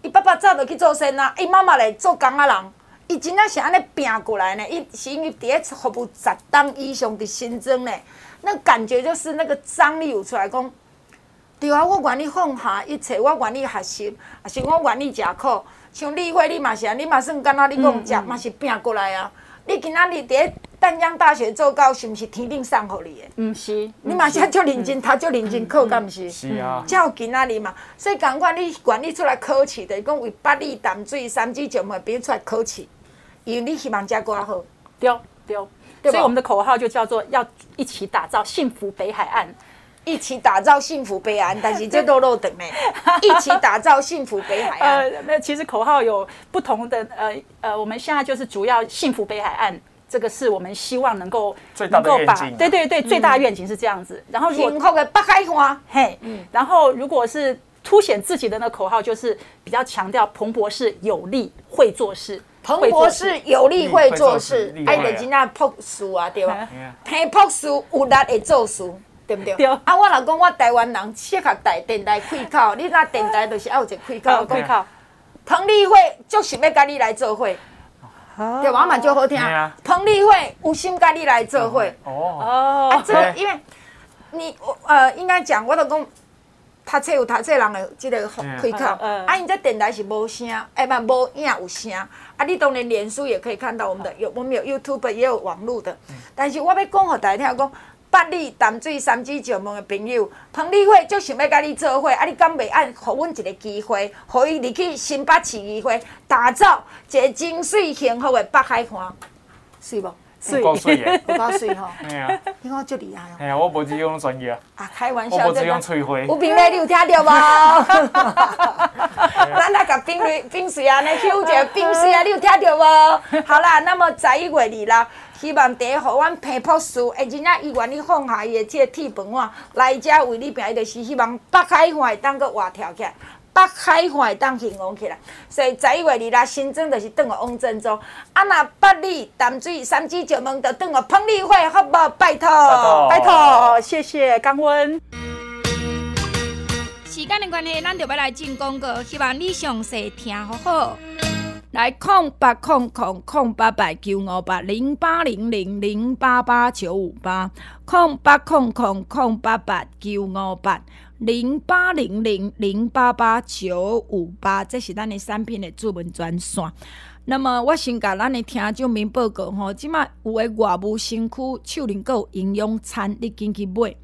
伊爸爸早就去做生啊，伊妈妈来做工仔人，伊真正是安尼拼过来呢。伊是因为第一次服务十当以上的新增呢，那感觉就是那个张力有出来讲，对啊，我愿意放下一切，我愿意学习，也是我愿意食苦。像丽慧，你嘛是啊，你嘛算敢若你讲食，嘛是拼过来啊。你今仔日伫咧淡江大学做教，是毋是天顶送互你的？毋是，你嘛是足认真，读足认真考，敢毋是？是啊。才有今仔日嘛，所以共款你管理出来考试，就是讲为八里淡水三芝石门变出来考试，因为你希望遮挂好。对对。所以我们的口号就叫做要一起打造幸福北海岸，一起打造幸福北海岸，但是这都漏等呢。一起打造幸福北海岸。呃，那其实口号有不同的，呃呃，我们现在就是主要幸福北海岸。这个是我们希望能够能够把对对对最大的愿景是这样子，然后幸福的北海花，嘿，然后如果是凸显自己的那口号，就是比较强调彭博士有力会做事，彭博士有力会做事，爱的真正朴素啊，对吧？偏朴素有力会做事，对不对？对。啊，我若讲我台湾人适合带电台开口，你那电台就是要有一个开口，开口。彭丽慧就是要跟你来做会。对，我嘛就好听。彭丽慧有心跟你来做伙。哦。啊，这个因为，你呃，应该讲，我都讲，读册有读册人的这个开口。啊，因这电台是无声，哎，嘛无影有声。啊，你当然连书也可以看到我们的，有我们有 YouTube 也有网络的。但是我要讲给大家听，讲。八里淡水三芝石门的朋友，彭丽慧就想要甲你做伙，啊，你敢袂按，互阮一个机会，互伊入去新北市议会，打造一个真水幸福的北海岸，是无？够水耶，有够水吼。哎呀，你看足厉害哦。哎呀，我无只用专业。啊，开玩笑。我无只用吹灰。有冰嘞，你有听到无？咱来甲冰水冰水啊，来抽一下冰水啊，你有听到无？好啦，那么十一月二啦，希望第一，互阮平埔市，诶，真正伊愿意放下伊的即个铁饭碗来遮为你拼，就是希望北海岸会当个活跳起来。北海岸会当兴旺起来，所以十一月二啦，新增就是转个王振洲，啊若八里淡水三芝石门就转个彭丽慧，好不好？拜托，拜托，谢谢江温。时间的关系，咱就要来进广告，希望你详细听好好。来空八空空空八八九五八零八零零零八八九五八空八空空空八八九五八。零八零零零八八九五八，这是咱的产品的主文专线。那么我先甲咱的听众们报告吼，即马有诶外务新区树林阁有营养餐，你紧去买，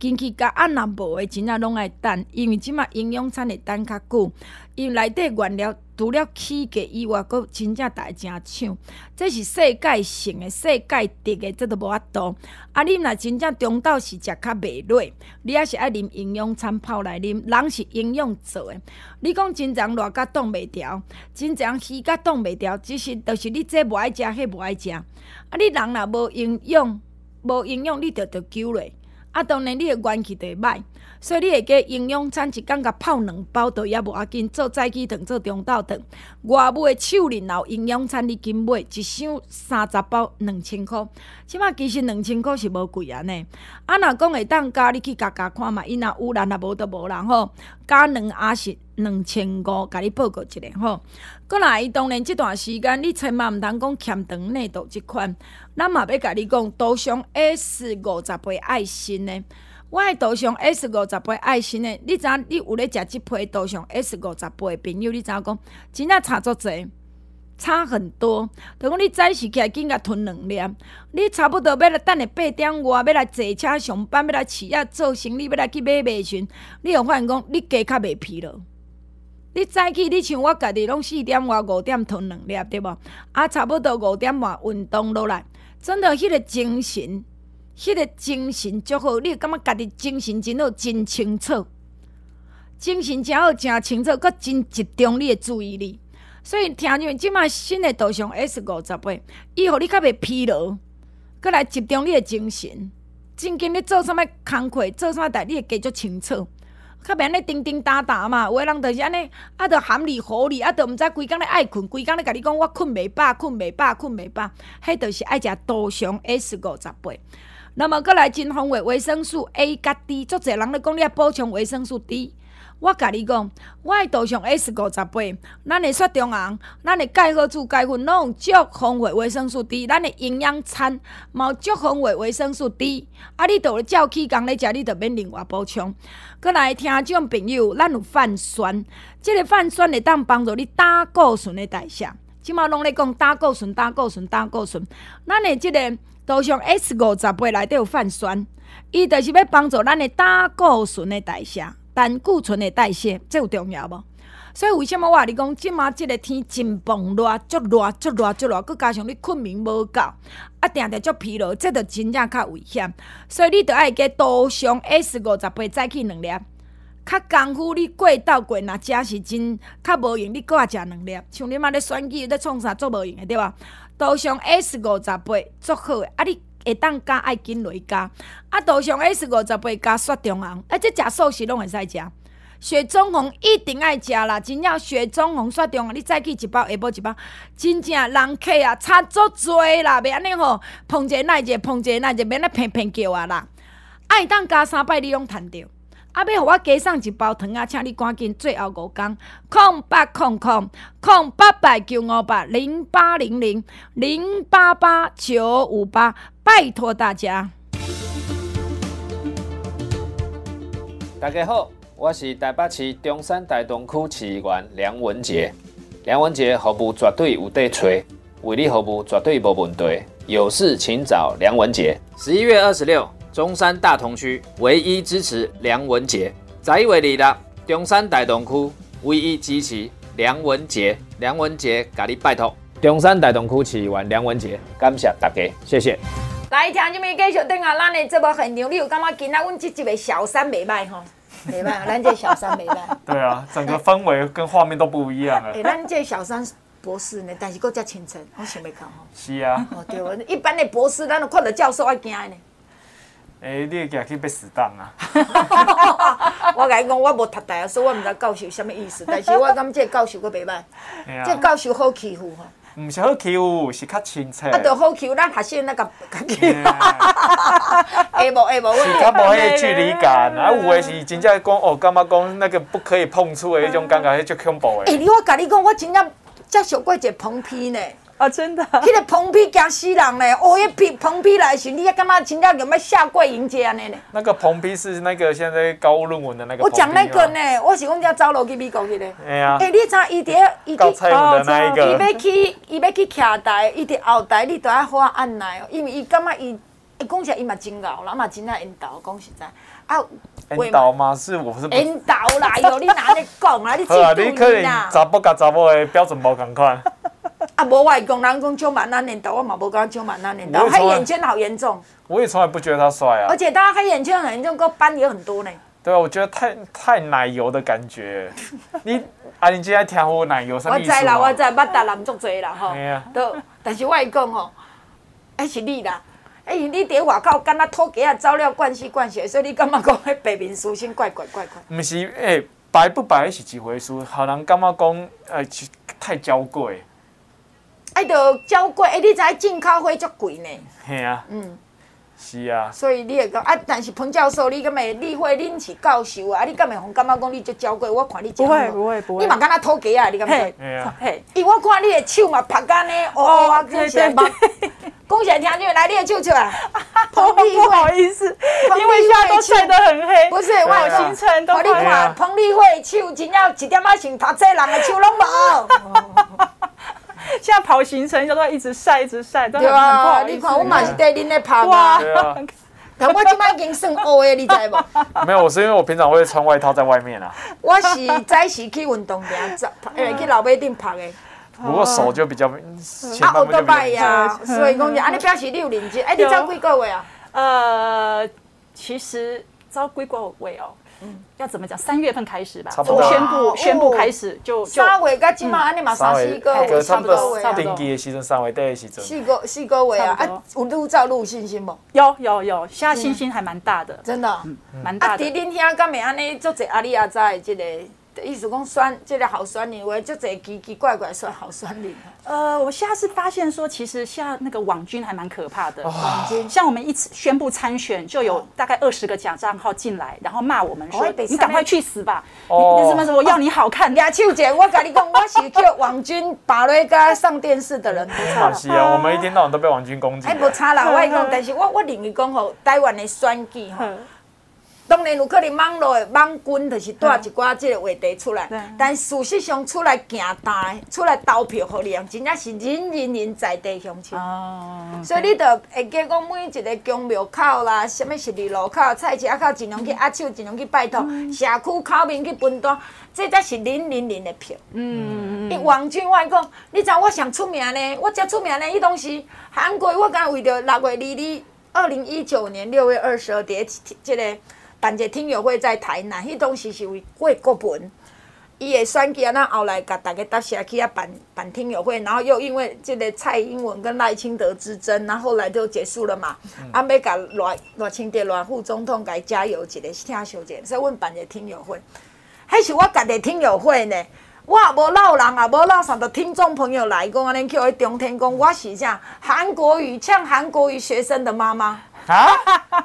紧去甲按若无诶，真正拢爱等，因为即马营养餐会等较久，因为内底原料。除了起价以外，阁真正大正抢，这是世界性的、世界的的，这都无法度。啊，你若真正中昼是食较袂落，你也是爱啉营养餐泡来啉，人是营养做的。你讲真正热甲挡袂牢，真正虚甲挡袂牢，只是就是你这无爱食，迄无爱食。啊，你人若无营养，无营养，你着着揪落。啊，当然你的元气就会歹。所以你会加营养餐一工甲泡两包，都也无要紧。做早起汤，做中昼汤。外卖的树林楼营养餐你紧买一箱三十包两千块。即马其实两千块是无贵啊呢。啊，若讲会当加，你去加加看嘛。伊若有人，若无都无人吼。加两也是两千五，甲你报告一下吼。过来，当然这段时间你千万毋通讲欠长内度即款。咱嘛要甲你讲，多上 S 五十倍爱心呢。我爱杜尚 S 五十倍爱心的，你知影？你有咧食即批杜尚 S 五十倍的朋友，你知影讲？真正差足济，差很多。就讲你早时起来紧甲吞两粒，你差不多要来等下八点外，要来坐车上班，要来企业做生理，要来去买卖时，你有发现讲你加较袂疲劳。你早起你像我家己拢四点外五点吞两粒，对无？啊，差不多五点外运动落来，真的迄个精神。迄个精神足好，你感觉家己精神真好，真清楚，精神真好，真清楚，阁真集中你的注意力。所以听你们即马新的图像 S 五十八，伊互你较袂疲劳，阁来集中你的精神。真紧你做啥物工课，做啥物代，你会加足清楚。较免安尼叮叮当当嘛，有个人就是安尼，啊，着含你火你，啊，着毋知规工咧爱困，规工咧甲你讲我困袂饱，困袂饱，困袂饱，迄着是爱食导向 S 五十八。那么，阁来真丰富维生素 A 甲 D，足侪人咧讲你要补充维生素 D。我甲你讲，我爱杜尚 S 五十八，咱的雪中红，咱的钙好处钙粉，拢有足丰富维生素 D。咱的营养餐，嘛有足丰富维生素 D。啊，你着照起工咧食，你着免另外补充。阁来听种朋友，咱有泛酸，即个泛酸会当帮助你胆固醇的代谢。即马拢咧讲胆固醇，胆固醇，胆固醇，咱的即个。杜尚 S 五十八内底有泛酸，伊就是要帮助咱的胆固醇的代谢、胆固醇的代谢，这有重要无？所以为什么我话你讲，即马即个天真崩热，足热足热足热，佮加上你困眠无够，啊，定定足疲劳，这着真正较危险。所以你着爱加杜尚 S 五十八再去两粒，较功夫你过到过若食是真较无用，你阁要食两粒。像你妈咧选举咧创啥做无用的对吧？杜尚 S 五十八足好诶，啊，你会当加爱紧落加，啊，杜尚 S 五十八加雪中红，啊，即食素食拢会使食。雪中红一定爱食啦，真正雪中红雪中红，你早起一包，下晡一包，真正人客啊差足济啦，袂安尼吼，碰者耐者，碰者耐者，免咧偏偏叫啊啦，爱当加三摆，你拢趁着。啊！要互我加送一包糖啊，请你赶紧最后五工空八空空空八百九五八零八零零零八八九五八，拜托大家。大家好，我是台北市中山大同区市议员梁文杰。梁文杰服务绝对有得找，为你服务绝对无问题。有事请找梁文杰。十一月二十六。中山大同区唯一支持梁文杰，在一位里啦，中山大同区唯一支持梁文杰，梁文杰，甲你拜托。中山大同区市议员梁文杰，感谢大家，谢谢。来听这边继续等下，咱的节目现场，你有感觉今仔阮这集的小三袂歹吼？袂歹，咱这小三袂歹。对啊，整个氛围跟画面都不一样啊。哎，咱这小三博士呢，但是够遮清纯，我想袂到吼。是啊。哦对，一般的博士，咱都看到教授爱惊呢。哎，你会惊去被死当啊？我甲你讲，我无读大学，所以我毋知教授什物意思。但是我感觉即个教授阁袂歹，即个教授好欺负吼。毋是好欺负，是较亲切。啊，着好欺负，咱学生那个家己。下无下无，是较无迄个距离感。啊，有诶是真正讲哦，感觉讲那个不可以碰触诶迄种感觉，迄种恐怖诶。诶，你我甲你讲，我真正接受过一个彭批呢。啊，真的，迄个蓬皮惊死人嘞！哦，迄批蓬皮来时，你也感觉真正有要下跪迎接安尼呢？那个蓬皮是那个现在高论文的那个。我讲那个呢，我是讲只走路去美国去的。哎呀。哎，你知伊伫伊高彩云的那一个。伊要去，伊要去徛台，伊伫后台，你都要好按捺哦，因为伊感觉伊，伊讲起来伊嘛真敖，啦嘛真爱引导，讲实在。啊。引导吗？是我是。引导啦，哟，你哪咧讲啊？你 记住你可能查甫甲查某的标准无共款。啊，无外公人讲九万那年代，我嘛无讲九万那年代，黑眼圈好严重。我也从来不觉得他帅啊。而且他黑眼圈很严重，个斑也很多呢。对啊，我觉得太太奶油的感觉。你啊，你今天听我奶油什么意思？我知啦，我知，捌达人足侪啦吼。都，但是我会讲吼，还是你啦。哎，你伫外口敢若土鸡啊，走了惯势惯势，所以你感觉讲迄白面书生怪怪怪怪。毋是，哎，白不白是一回事，好人感觉讲，呃，太娇贵。爱着交贵，哎，你知影进口货足贵呢？嘿啊。嗯。是啊。所以你会讲啊，但是彭教授，你敢会理会恁是教授啊？啊，你敢会互感觉讲你足交贵？我看你。不会不会不会。你嘛敢若土鸡啊？你敢会？嘿啊。嘿。伊我看你的手嘛拍干呢，哦，真是嘛。讲起来听就来，你的手出来。彭丽慧。不好意思，因为现在都晒得很黑。不是，我行程都。我你看，彭丽慧手真正一点仔像读册人的手拢无。现在跑行程就都一直晒，一直晒，对啊，你看我嘛是带恁来跑嘛。但我即摆已经算乌的，你知无？没有，我是因为我平常会穿外套在外面啊。我是早时去运动场，早诶去老马顶跑的。不过手就比较前半部就比较呀，所以讲，安尼表示你有认真。哎，你招几个月啊？呃，其实招几个月哦。嗯，要怎么讲？三月份开始吧，从宣布宣布开始就三月跟今嘛，安尼嘛三四个月，差不多。登记的时阵，三月底的时阵。四个四个月啊，啊，有路照路有信心不？有有有，现在信心还蛮大的，真的，蛮大的。啊，伫恁遐敢会安尼做者阿里阿扎的这个。意思讲酸，这个好酸林，我就这奇奇怪怪说好酸林。呃，我现在是发现说，其实像那个网军还蛮可怕的。网军，像我们一次宣布参选，就有大概二十个假账号进来，然后骂我们说：“你赶快去死吧！你你什么什么要你好看？”俩秋姐，我跟你讲，我是叫网军把那个上电视的人。是啊，我们一天到晚都被网军攻击。哎，不差啦，我讲，但是我我认为讲吼，台湾的选举吼。当然有可能网络的网军就是带一寡即个话题出来，但事实上出来行单、出来投票，互你真正是人人人在地乡亲。哦。所以你着会记讲每一个公庙口啦，什物十字路口、菜市口，尽量去握手，尽量去拜托，社区口面去分担，这才是人人人的票。嗯嗯嗯。伊网军我讲，你知我上出名呢？我遮出名呢？伊当时韩国，我敢为着六月二日，二零一九年六月二十二日，这个。办一个听友会在台南，迄当时是为为国文，伊会选举啊，那后来甲大家搭社去啊办办听友会，然后又因为这个蔡英文跟赖清德之争，然后后来就结束了嘛。嗯、啊，要甲赖赖清德赖副总统甲伊加油一个听小姐，所以阮办一个听友会，迄是我家己听友会呢。我也无闹人啊，无闹啥，的听众朋友来讲安尼叫伊中天讲，我是啥韩国语呛韩国语学生的妈妈。啊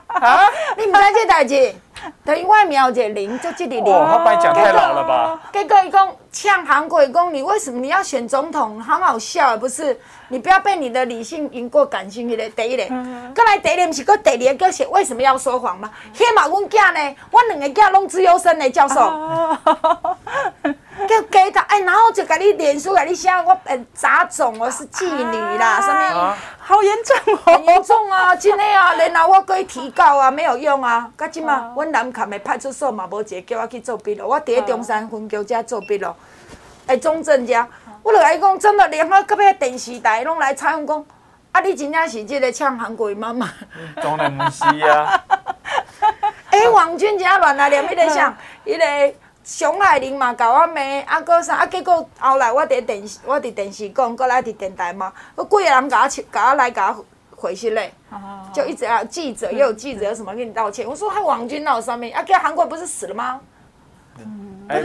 啊！你唔知这代志？等于外苗一个零，就这里零。哇，他把你讲太老了吧？结果伊讲呛韩国伊，讲你为什么你要选总统？很好笑，不是？你不要被你的理性赢过感性，你的第一个。过来第一个不是搁第二个叫写为什么要说谎吗？迄嘛阮囝呢？我两个囝拢资优生的教授。叫给他哎，然后就甲你脸书甲你写我呃杂种，我是妓女啦，什么？好严重哦，很严重啊，真的啊，然后我可以提告啊，没有用啊，噶即嘛，阮南崁的派出所嘛无一个叫我去做笔录，我伫咧中山分局遮做笔录，哎，中正家，我就甲伊讲，真的连我隔壁电视台拢来采访讲，啊，你真正是这个唱韩国妈妈？当然不是啊。哎、欸，王俊杰乱来念迄个 啥，迄个熊海玲嘛，甲我骂，啊，搁啥，啊，结果后来我伫电视，我伫电视讲，搁来伫电台嘛，几个人甲我甲我来甲我回信嘞，就一直啊，记者又有记者什么跟你道歉，我说他王军闹上面，啊，叫韩国不是死了吗？嗯，欸、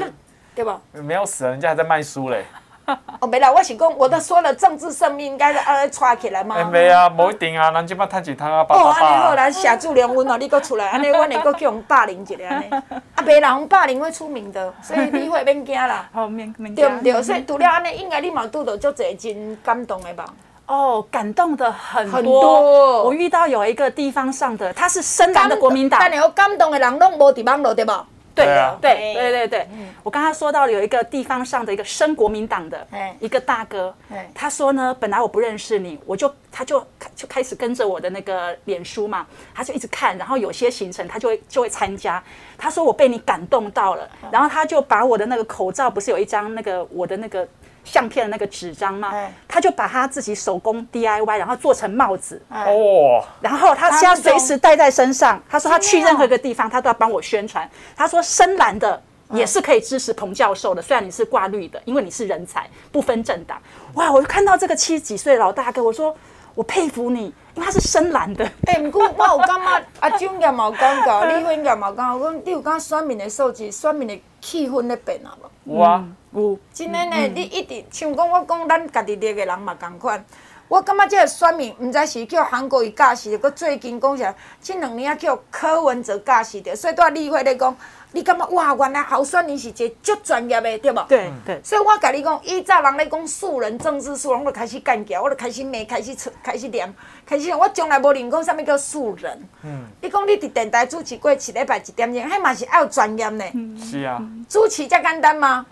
对吧？没有死，人家还在卖书嘞。哦，没啦，我是讲，我都说了，政治生命应该是爱带起来嘛。哎，没啊，无一定啊，咱即摆趁钱趁啊，爸爸。哦，安尼好，咱社主良温哦，你搁出来，安尼阮会搁叫人霸凌一下安尼。啊，别人霸凌会出名的，所以你会免惊啦。好，免免惊。对不对？所以除了安尼，应该你嘛拄到足侪真感动的吧？哦，感动的很多。很多。我遇到有一个地方上的，他是深蓝的国民党。但你有感动的人拢无伫网络对吧？对对对对对对，我刚刚说到了有一个地方上的一个升国民党的一个大哥，他说呢，本来我不认识你，我就他就就开始跟着我的那个脸书嘛，他就一直看，然后有些行程他就会就会参加。他说我被你感动到了，然后他就把我的那个口罩，不是有一张那个我的那个。相片的那个纸张吗，他就把他自己手工 DIY，然后做成帽子。哦。然后他现在随时戴在身上。他说他去任何一个地方，他都要帮我宣传。他说深蓝的也是可以支持彭教授的，虽然你是挂绿的，因为你是人才，不分政党。哇！我就看到这个七十几岁的老大哥，我说我佩服你，因为他是深蓝的。哎，不过我有感觉阿蒋也冇讲过，李慧也冇讲过，你有讲选民的素质，选民的气氛在变啊无？有啊。有，真的呢，你一直像讲我讲，咱家己列的人嘛共款。我感觉即个选民，毋知是叫韩国瑜驾驶的，搁最近讲起来，这两年啊叫柯文哲驾驶着，所以在议会咧讲，你感觉哇，原来候选人是一个足专业的，对无？对对。所以我甲你讲，以早人咧讲素人政治素人，我就开始干架，我就开始骂，开始出，开始念，开始我从来无认讲啥物叫素人。嗯。你讲你伫电台主持过一礼拜一点钟，迄嘛是要有专业呢。是啊。主持遮简单吗？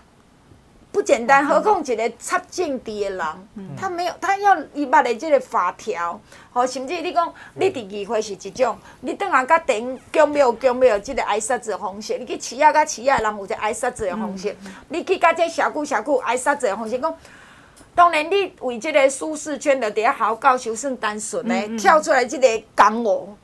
不简单，何况一个插政治的人，嗯、他没有，他要伊捌的即个法条，吼，甚至你讲，你伫议会是一种，你等下甲顶宫庙宫庙即个挨杀子的方式，你去饲鸭甲饲鸭人有一个挨杀子的方式，嗯、你去甲这社区社区挨杀子的方式，讲，当然你为即个舒适圈的底下好好教修算单纯的，嗯、跳出来即个港务，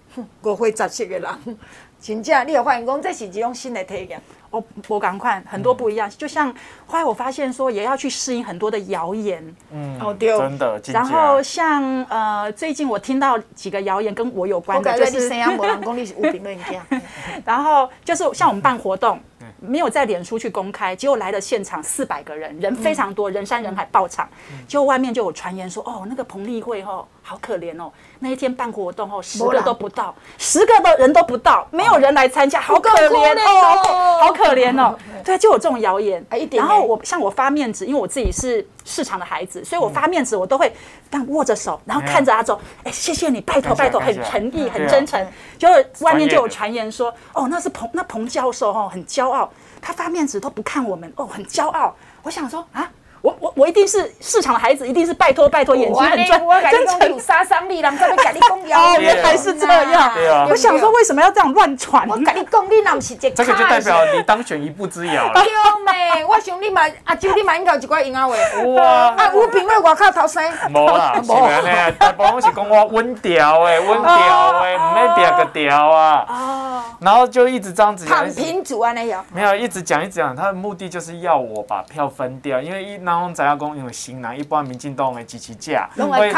五花杂色的人，真正你有发现讲，这是一种新的体验。我我赶快很多不一样，就像后来我发现说，也要去适应很多的谣言。嗯，哦对，真的。然后像呃，最近我听到几个谣言跟我有关的，就是 然后就是像我们办活动，没有在脸书去公开，结果来了现场四百个人，人非常多，人山人海爆场，结果外面就有传言说，哦，那个彭丽慧哦，好可怜哦。那一天办活动哦，十个都不到，十个的人都不到，没有人来参加，好可怜哦，好可怜哦。对，就有这种谣言。然后我像我发面子，因为我自己是市场的孩子，所以我发面子我都会这样握着手，然后看着阿总，哎，谢谢你，拜托拜托，很诚意，很真诚。就是外面就有传言说，哦，那是彭那彭教授哦，很骄傲，他发面子都不看我们哦，很骄傲。我想说啊。我我我一定是市场的孩子，一定是拜托拜托，眼睛很专，真诚有杀伤力，人家要跟你讲 哦，原来是这样。我想说，为什么要这样乱传？我跟你讲，你那不是这个，这个就代表你当选一步之遥了。对咩？我想你嘛，阿舅你嘛应该有一寡闲话话。哇！啊，有朋友外口头生。无啦，是安尼，大部分是讲我稳调诶，稳调诶，唔要变个调啊。哦。然后就一直这样子。躺平族啊，那有。没有，一直讲一直讲，他的目的就是要我把票分掉，因为一。然后咱要讲，因为新南一般民进党的支持者会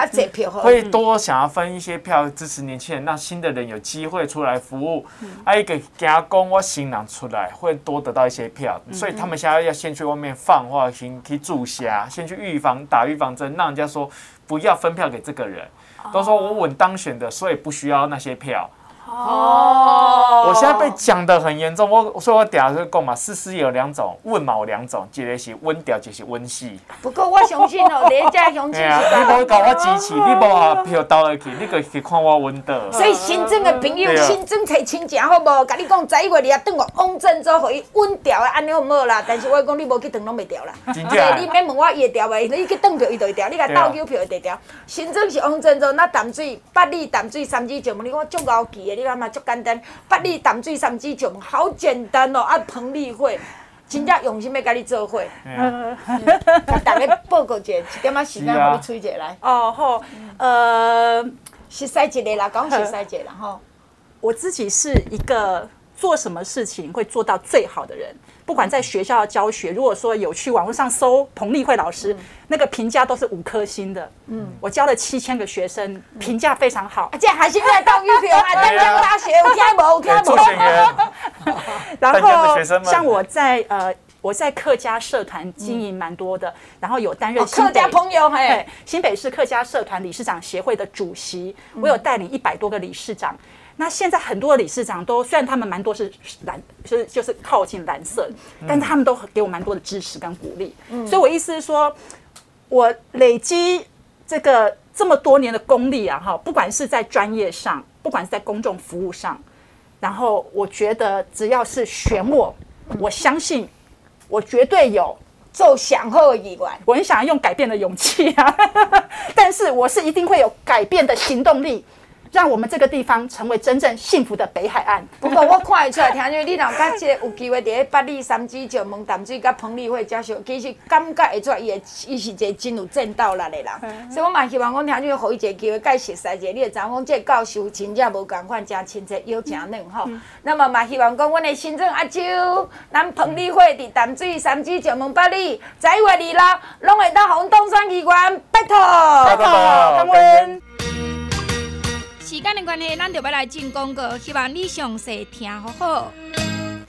会多想要分一些票支持年轻人，让新的人有机会出来服务。还有一个加工，我新南出来会多得到一些票，所以他们现在要先去外面放话，先去注下，先去预防打预防针，让人家说不要分票给这个人，都说我稳当选的，所以不需要那些票。哦，我现在被讲得很严重，我所以我底下就讲嘛，事实有两种，温嘛有两种，一个是温调，就是温系。不过我相信哦，连家相信是。你无搞我支持，你无把票投下去，你可以看我温的。所以新增的朋友，新增提亲情好无？甲你讲，十一月你啊，等我翁振洲互伊温调的安尼好无啦？但是我讲你无去等拢袂调啦。真正。你免问我伊会调袂，你去等票伊就会调，你甲倒票票会调。新增是翁振洲，那淡水、八里淡水三支酒，你看足高级的，你感觉足简单。八里淡水三支酒，好简单哦。啊，彭丽慧。真正用心要甲你做伙。嗯，甲 大家报告一下，一点仔时间互你催一下来。哦好，呃，熟悉一个啦，讲熟悉一个啦吼。我自己是一个做什么事情会做到最好的人。不管在学校教学，如果说有去网络上搜彭丽慧老师，嗯、那个评价都是五颗星的。嗯，我教了七千个学生，评价非常好。这还是在教育学啊，淡江大学有听无？有听无？然后像我在呃，我在客家社团经营蛮多的，嗯、然后有担任客家朋友嘿，新北市客家社团理事长协会的主席，我有带领一百多个理事长。那现在很多的理事长都，虽然他们蛮多是蓝，就是就是靠近蓝色，但是他们都给我蛮多的支持跟鼓励。嗯，所以我意思是说，我累积这个这么多年的功力啊，哈，不管是在专业上，不管是在公众服务上，然后我觉得只要是选我，我相信我绝对有奏响后以外，我很想要用改变的勇气啊，但是我是一定会有改变的行动力。让我们这个地方成为真正幸福的北海岸。不过我看得出来，听说你若甲这个有机会在八里三芝石门淡水甲彭丽慧接受，其实感觉会出来，伊会伊是一个真有正道力的人。嗯、所以我嘛希望讲听说，给伊一个机会，介熟悉一下，你会知讲这个教授真正无共款，真亲切又真嫩吼。嗯、那么嘛希望讲，阮的新庄阿舅，咱彭丽慧伫淡水三芝石门八里，十一月二六，拢会到红东山医院，拜托，拜托，感恩。时间的关系，咱就要来进广告，希望你详细听好好。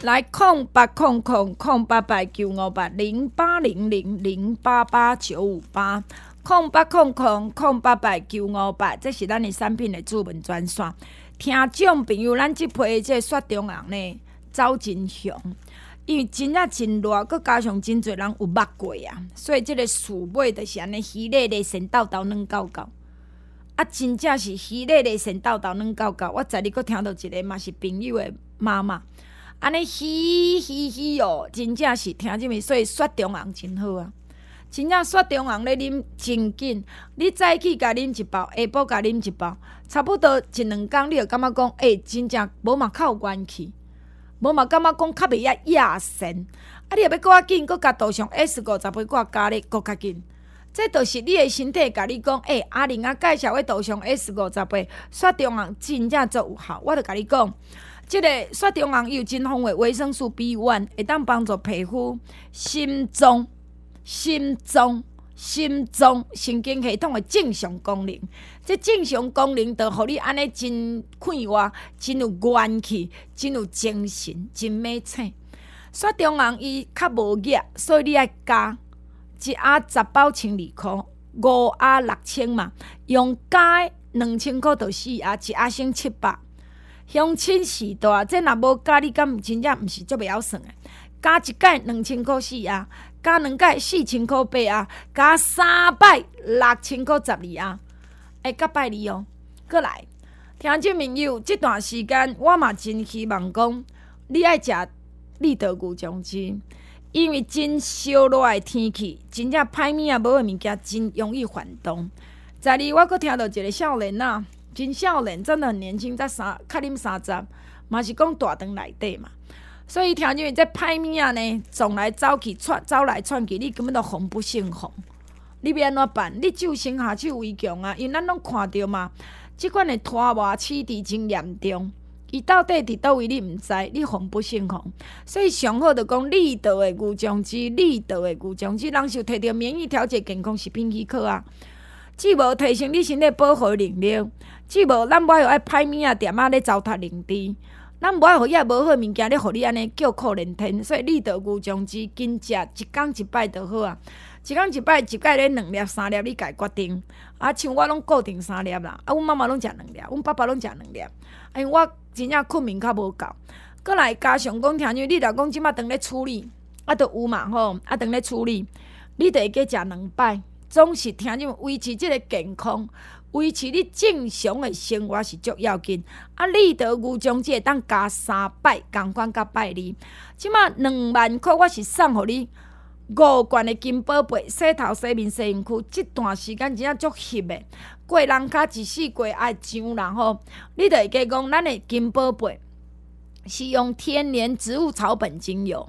来空八空空空八八九五八零八零零零八八九五八空八空空空八八九五八，这是咱的产品的主文专线。听众朋友，咱这批这雪中红呢，走真雄，因为真正真热，佮加上真侪人有捌过啊，所以这个树尾就是安尼，稀咧咧，先倒倒软高高。啊，真正是稀咧咧，先倒倒软搞搞。我昨日阁听到一个嘛是朋友的妈妈，安尼嘻嘻嘻哦，真正是听啥物，所以雪中红真好啊！真正雪中红咧啉真紧，你早起甲啉一包，下晡甲啉一包，差不多一两工，你就感觉讲，诶、真正无嘛较有元气，无嘛感觉讲较袂遐野神。啊，你若要阁较紧，阁甲倒上 S 五十倍，阁加咧阁较紧。这都是你的身体甲你讲，诶、欸，阿玲啊，介绍我涂上 S 五十倍，雪中红真正足有效。我着甲你讲，这个雪中红有真丰的维生素 B one，会当帮助皮肤、心脏、心脏、心脏、神经系统的正常功能。这正常功能，就互你安尼真快活、真有元气、真有精神、真美醒。雪中红伊较无热，所以你爱加。一盒十包千二块，五盒六千嘛。用加两千块就四盒，一盒省七百。乡亲时代，这若无加，你敢真正毋是足袂晓算诶。加一盖两千块四盒，加两盖四千块八盒，加三摆六千块十二盒。会甲拜你哦。过来，听众朋友，这段时间我嘛真希望讲，你爱食立德牛酱汁。因为真烧热的天气，真正歹物啊，无个物件真容易反动。昨日我阁听到一个少年呐，真少年，真的很年轻，才三，较恁三十，嘛是讲大肠内底嘛。所以听见这歹物啊呢，撞来走去，窜走来窜去，你根本都防不胜防。你要安怎办？你就先下手为强啊！因为咱拢看到嘛，即款的拖磨起伫真严重。伊到底伫倒位，你毋知，你防不胜防。所以上好着讲立德的牛酱汁，立德的牛酱汁，人是摕着免疫调节健康食品许可啊。既无提升你身体保护能力，既无咱无爱爱歹物仔店仔咧糟蹋灵芝，咱无爱互遐无好物件咧，互你安尼叫苦连天。所以立德牛酱汁，紧食一工一摆着好啊。一工一摆，一摆咧两粒三粒，你家决定。啊，像我拢固定三粒啦。啊，阮妈妈拢食两粒，阮爸爸拢食两粒。因为我真正困眠较无够，过来加上讲听你，你若讲即马当咧处理，啊，著有嘛吼，啊，当咧处理，你着会加食两摆，总是听你维持即个健康，维持你正常诶生活是足要紧。啊，立德牛酱汁会当加三摆，共款甲拜你。即马两万块，我是送互你五罐诶金宝贝，洗头、洗面、洗身躯，即段时间真正足翕诶。过人卡一世过爱上人吼，你着会加讲，咱的金宝贝是用天然植物草本精油，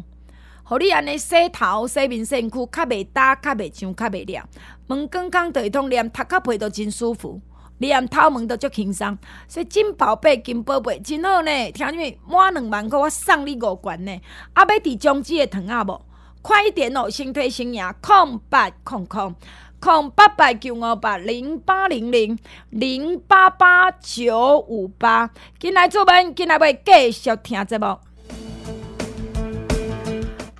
互你安尼洗头、洗面、洗身躯，较袂焦、较袂痒、较袂凉。毛光光就会通凉，头壳皮都真舒服，连头毛都足轻松。所以金宝贝、金宝贝真好呢。听你满两万块，我送你五罐呢。啊，要伫中止的糖仔无？快一点哦！身体生涯空八空空空八百九五八零八零零零八八九五八，进来做伴，进来要继续听节目。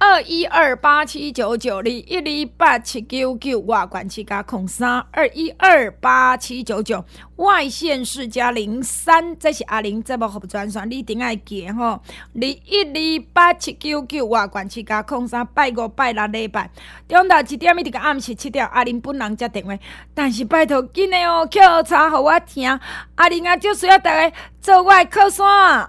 二一二八七九九二一二八七九九外管七加空三二一二八七九九外线是加零三，这是阿玲这部合专选，你一定爱记吼。二一二八七九九外管七加空三拜五拜六礼拜，中昼一点一直到暗时七点，阿玲本人接电话，但是拜托紧的哦，抾茶给我听，阿玲啊就需要大家做我的靠山。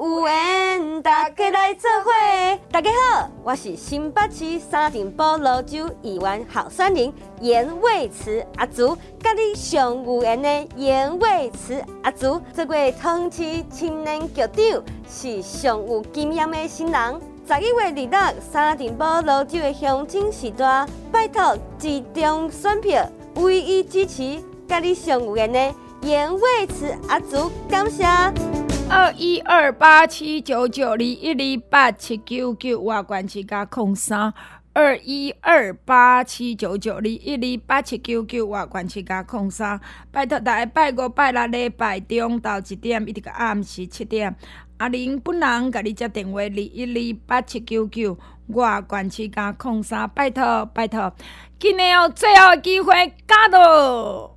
有缘大家来做伙，大家好，我是新北市沙尘暴老酒议员候选人颜蔚慈阿祖，甲你上有缘的颜蔚慈阿祖，这位同期青年局长是上有经验的新人。十一月二日，沙丁堡芦洲的乡亲时代，拜托集中选票，唯一支持甲你上有缘的颜蔚慈阿祖，感谢。二一二八七九九二一二八七九九外关七加空三二一二八七九九二一二八七九九外关七加空三，拜托大家拜五拜六礼拜中到一点一直到暗时七点，阿玲本人甲你接电话二一二八七九九外关七加空三，拜托拜托，今年有最后机会加到。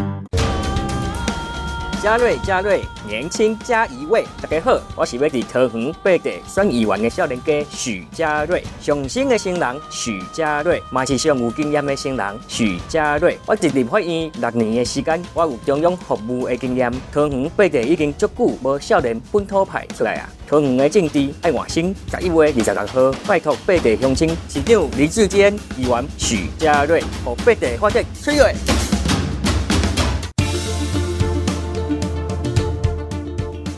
嘉瑞，嘉瑞，年轻加一位。大家好，我是要伫桃园八地选议员的少年家许嘉瑞，上新的新人许嘉瑞，嘛是上有经验的新人许嘉瑞。我进立法院六年的时间，我有中央服务的经验。桃园八地已经足久无少年本土派出来啊！桃园的政治爱换新，十一月二十六号，拜托八地乡亲市长李志坚议员许嘉瑞，和八地发展出来。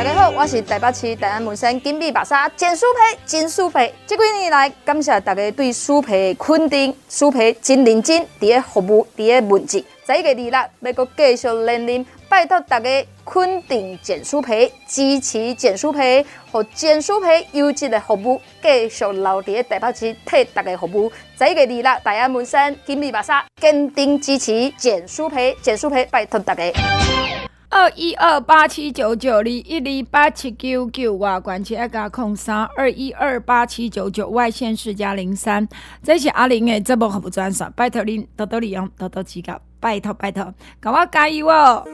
大家好，我是台北市大安门山金碧白沙简书培，简书培。这几年来，感谢大家对书培的肯定，舒培真认真，伫个服务，伫个文字。十一月二日，要继续连任，拜托大家肯定简书培，支持简书培，和简书培优质的服务，继续留伫个台北市替大家服务。十一月二日，大安门山金碧白沙坚定支持简书培，简书培，拜托大家。二一二八七九九二一二八七九九外关切加空三二一二八七九九外线是加零三，这是阿玲的节目服务专爽，拜托您多多利用，多多指教，拜托拜托，给我加油哦！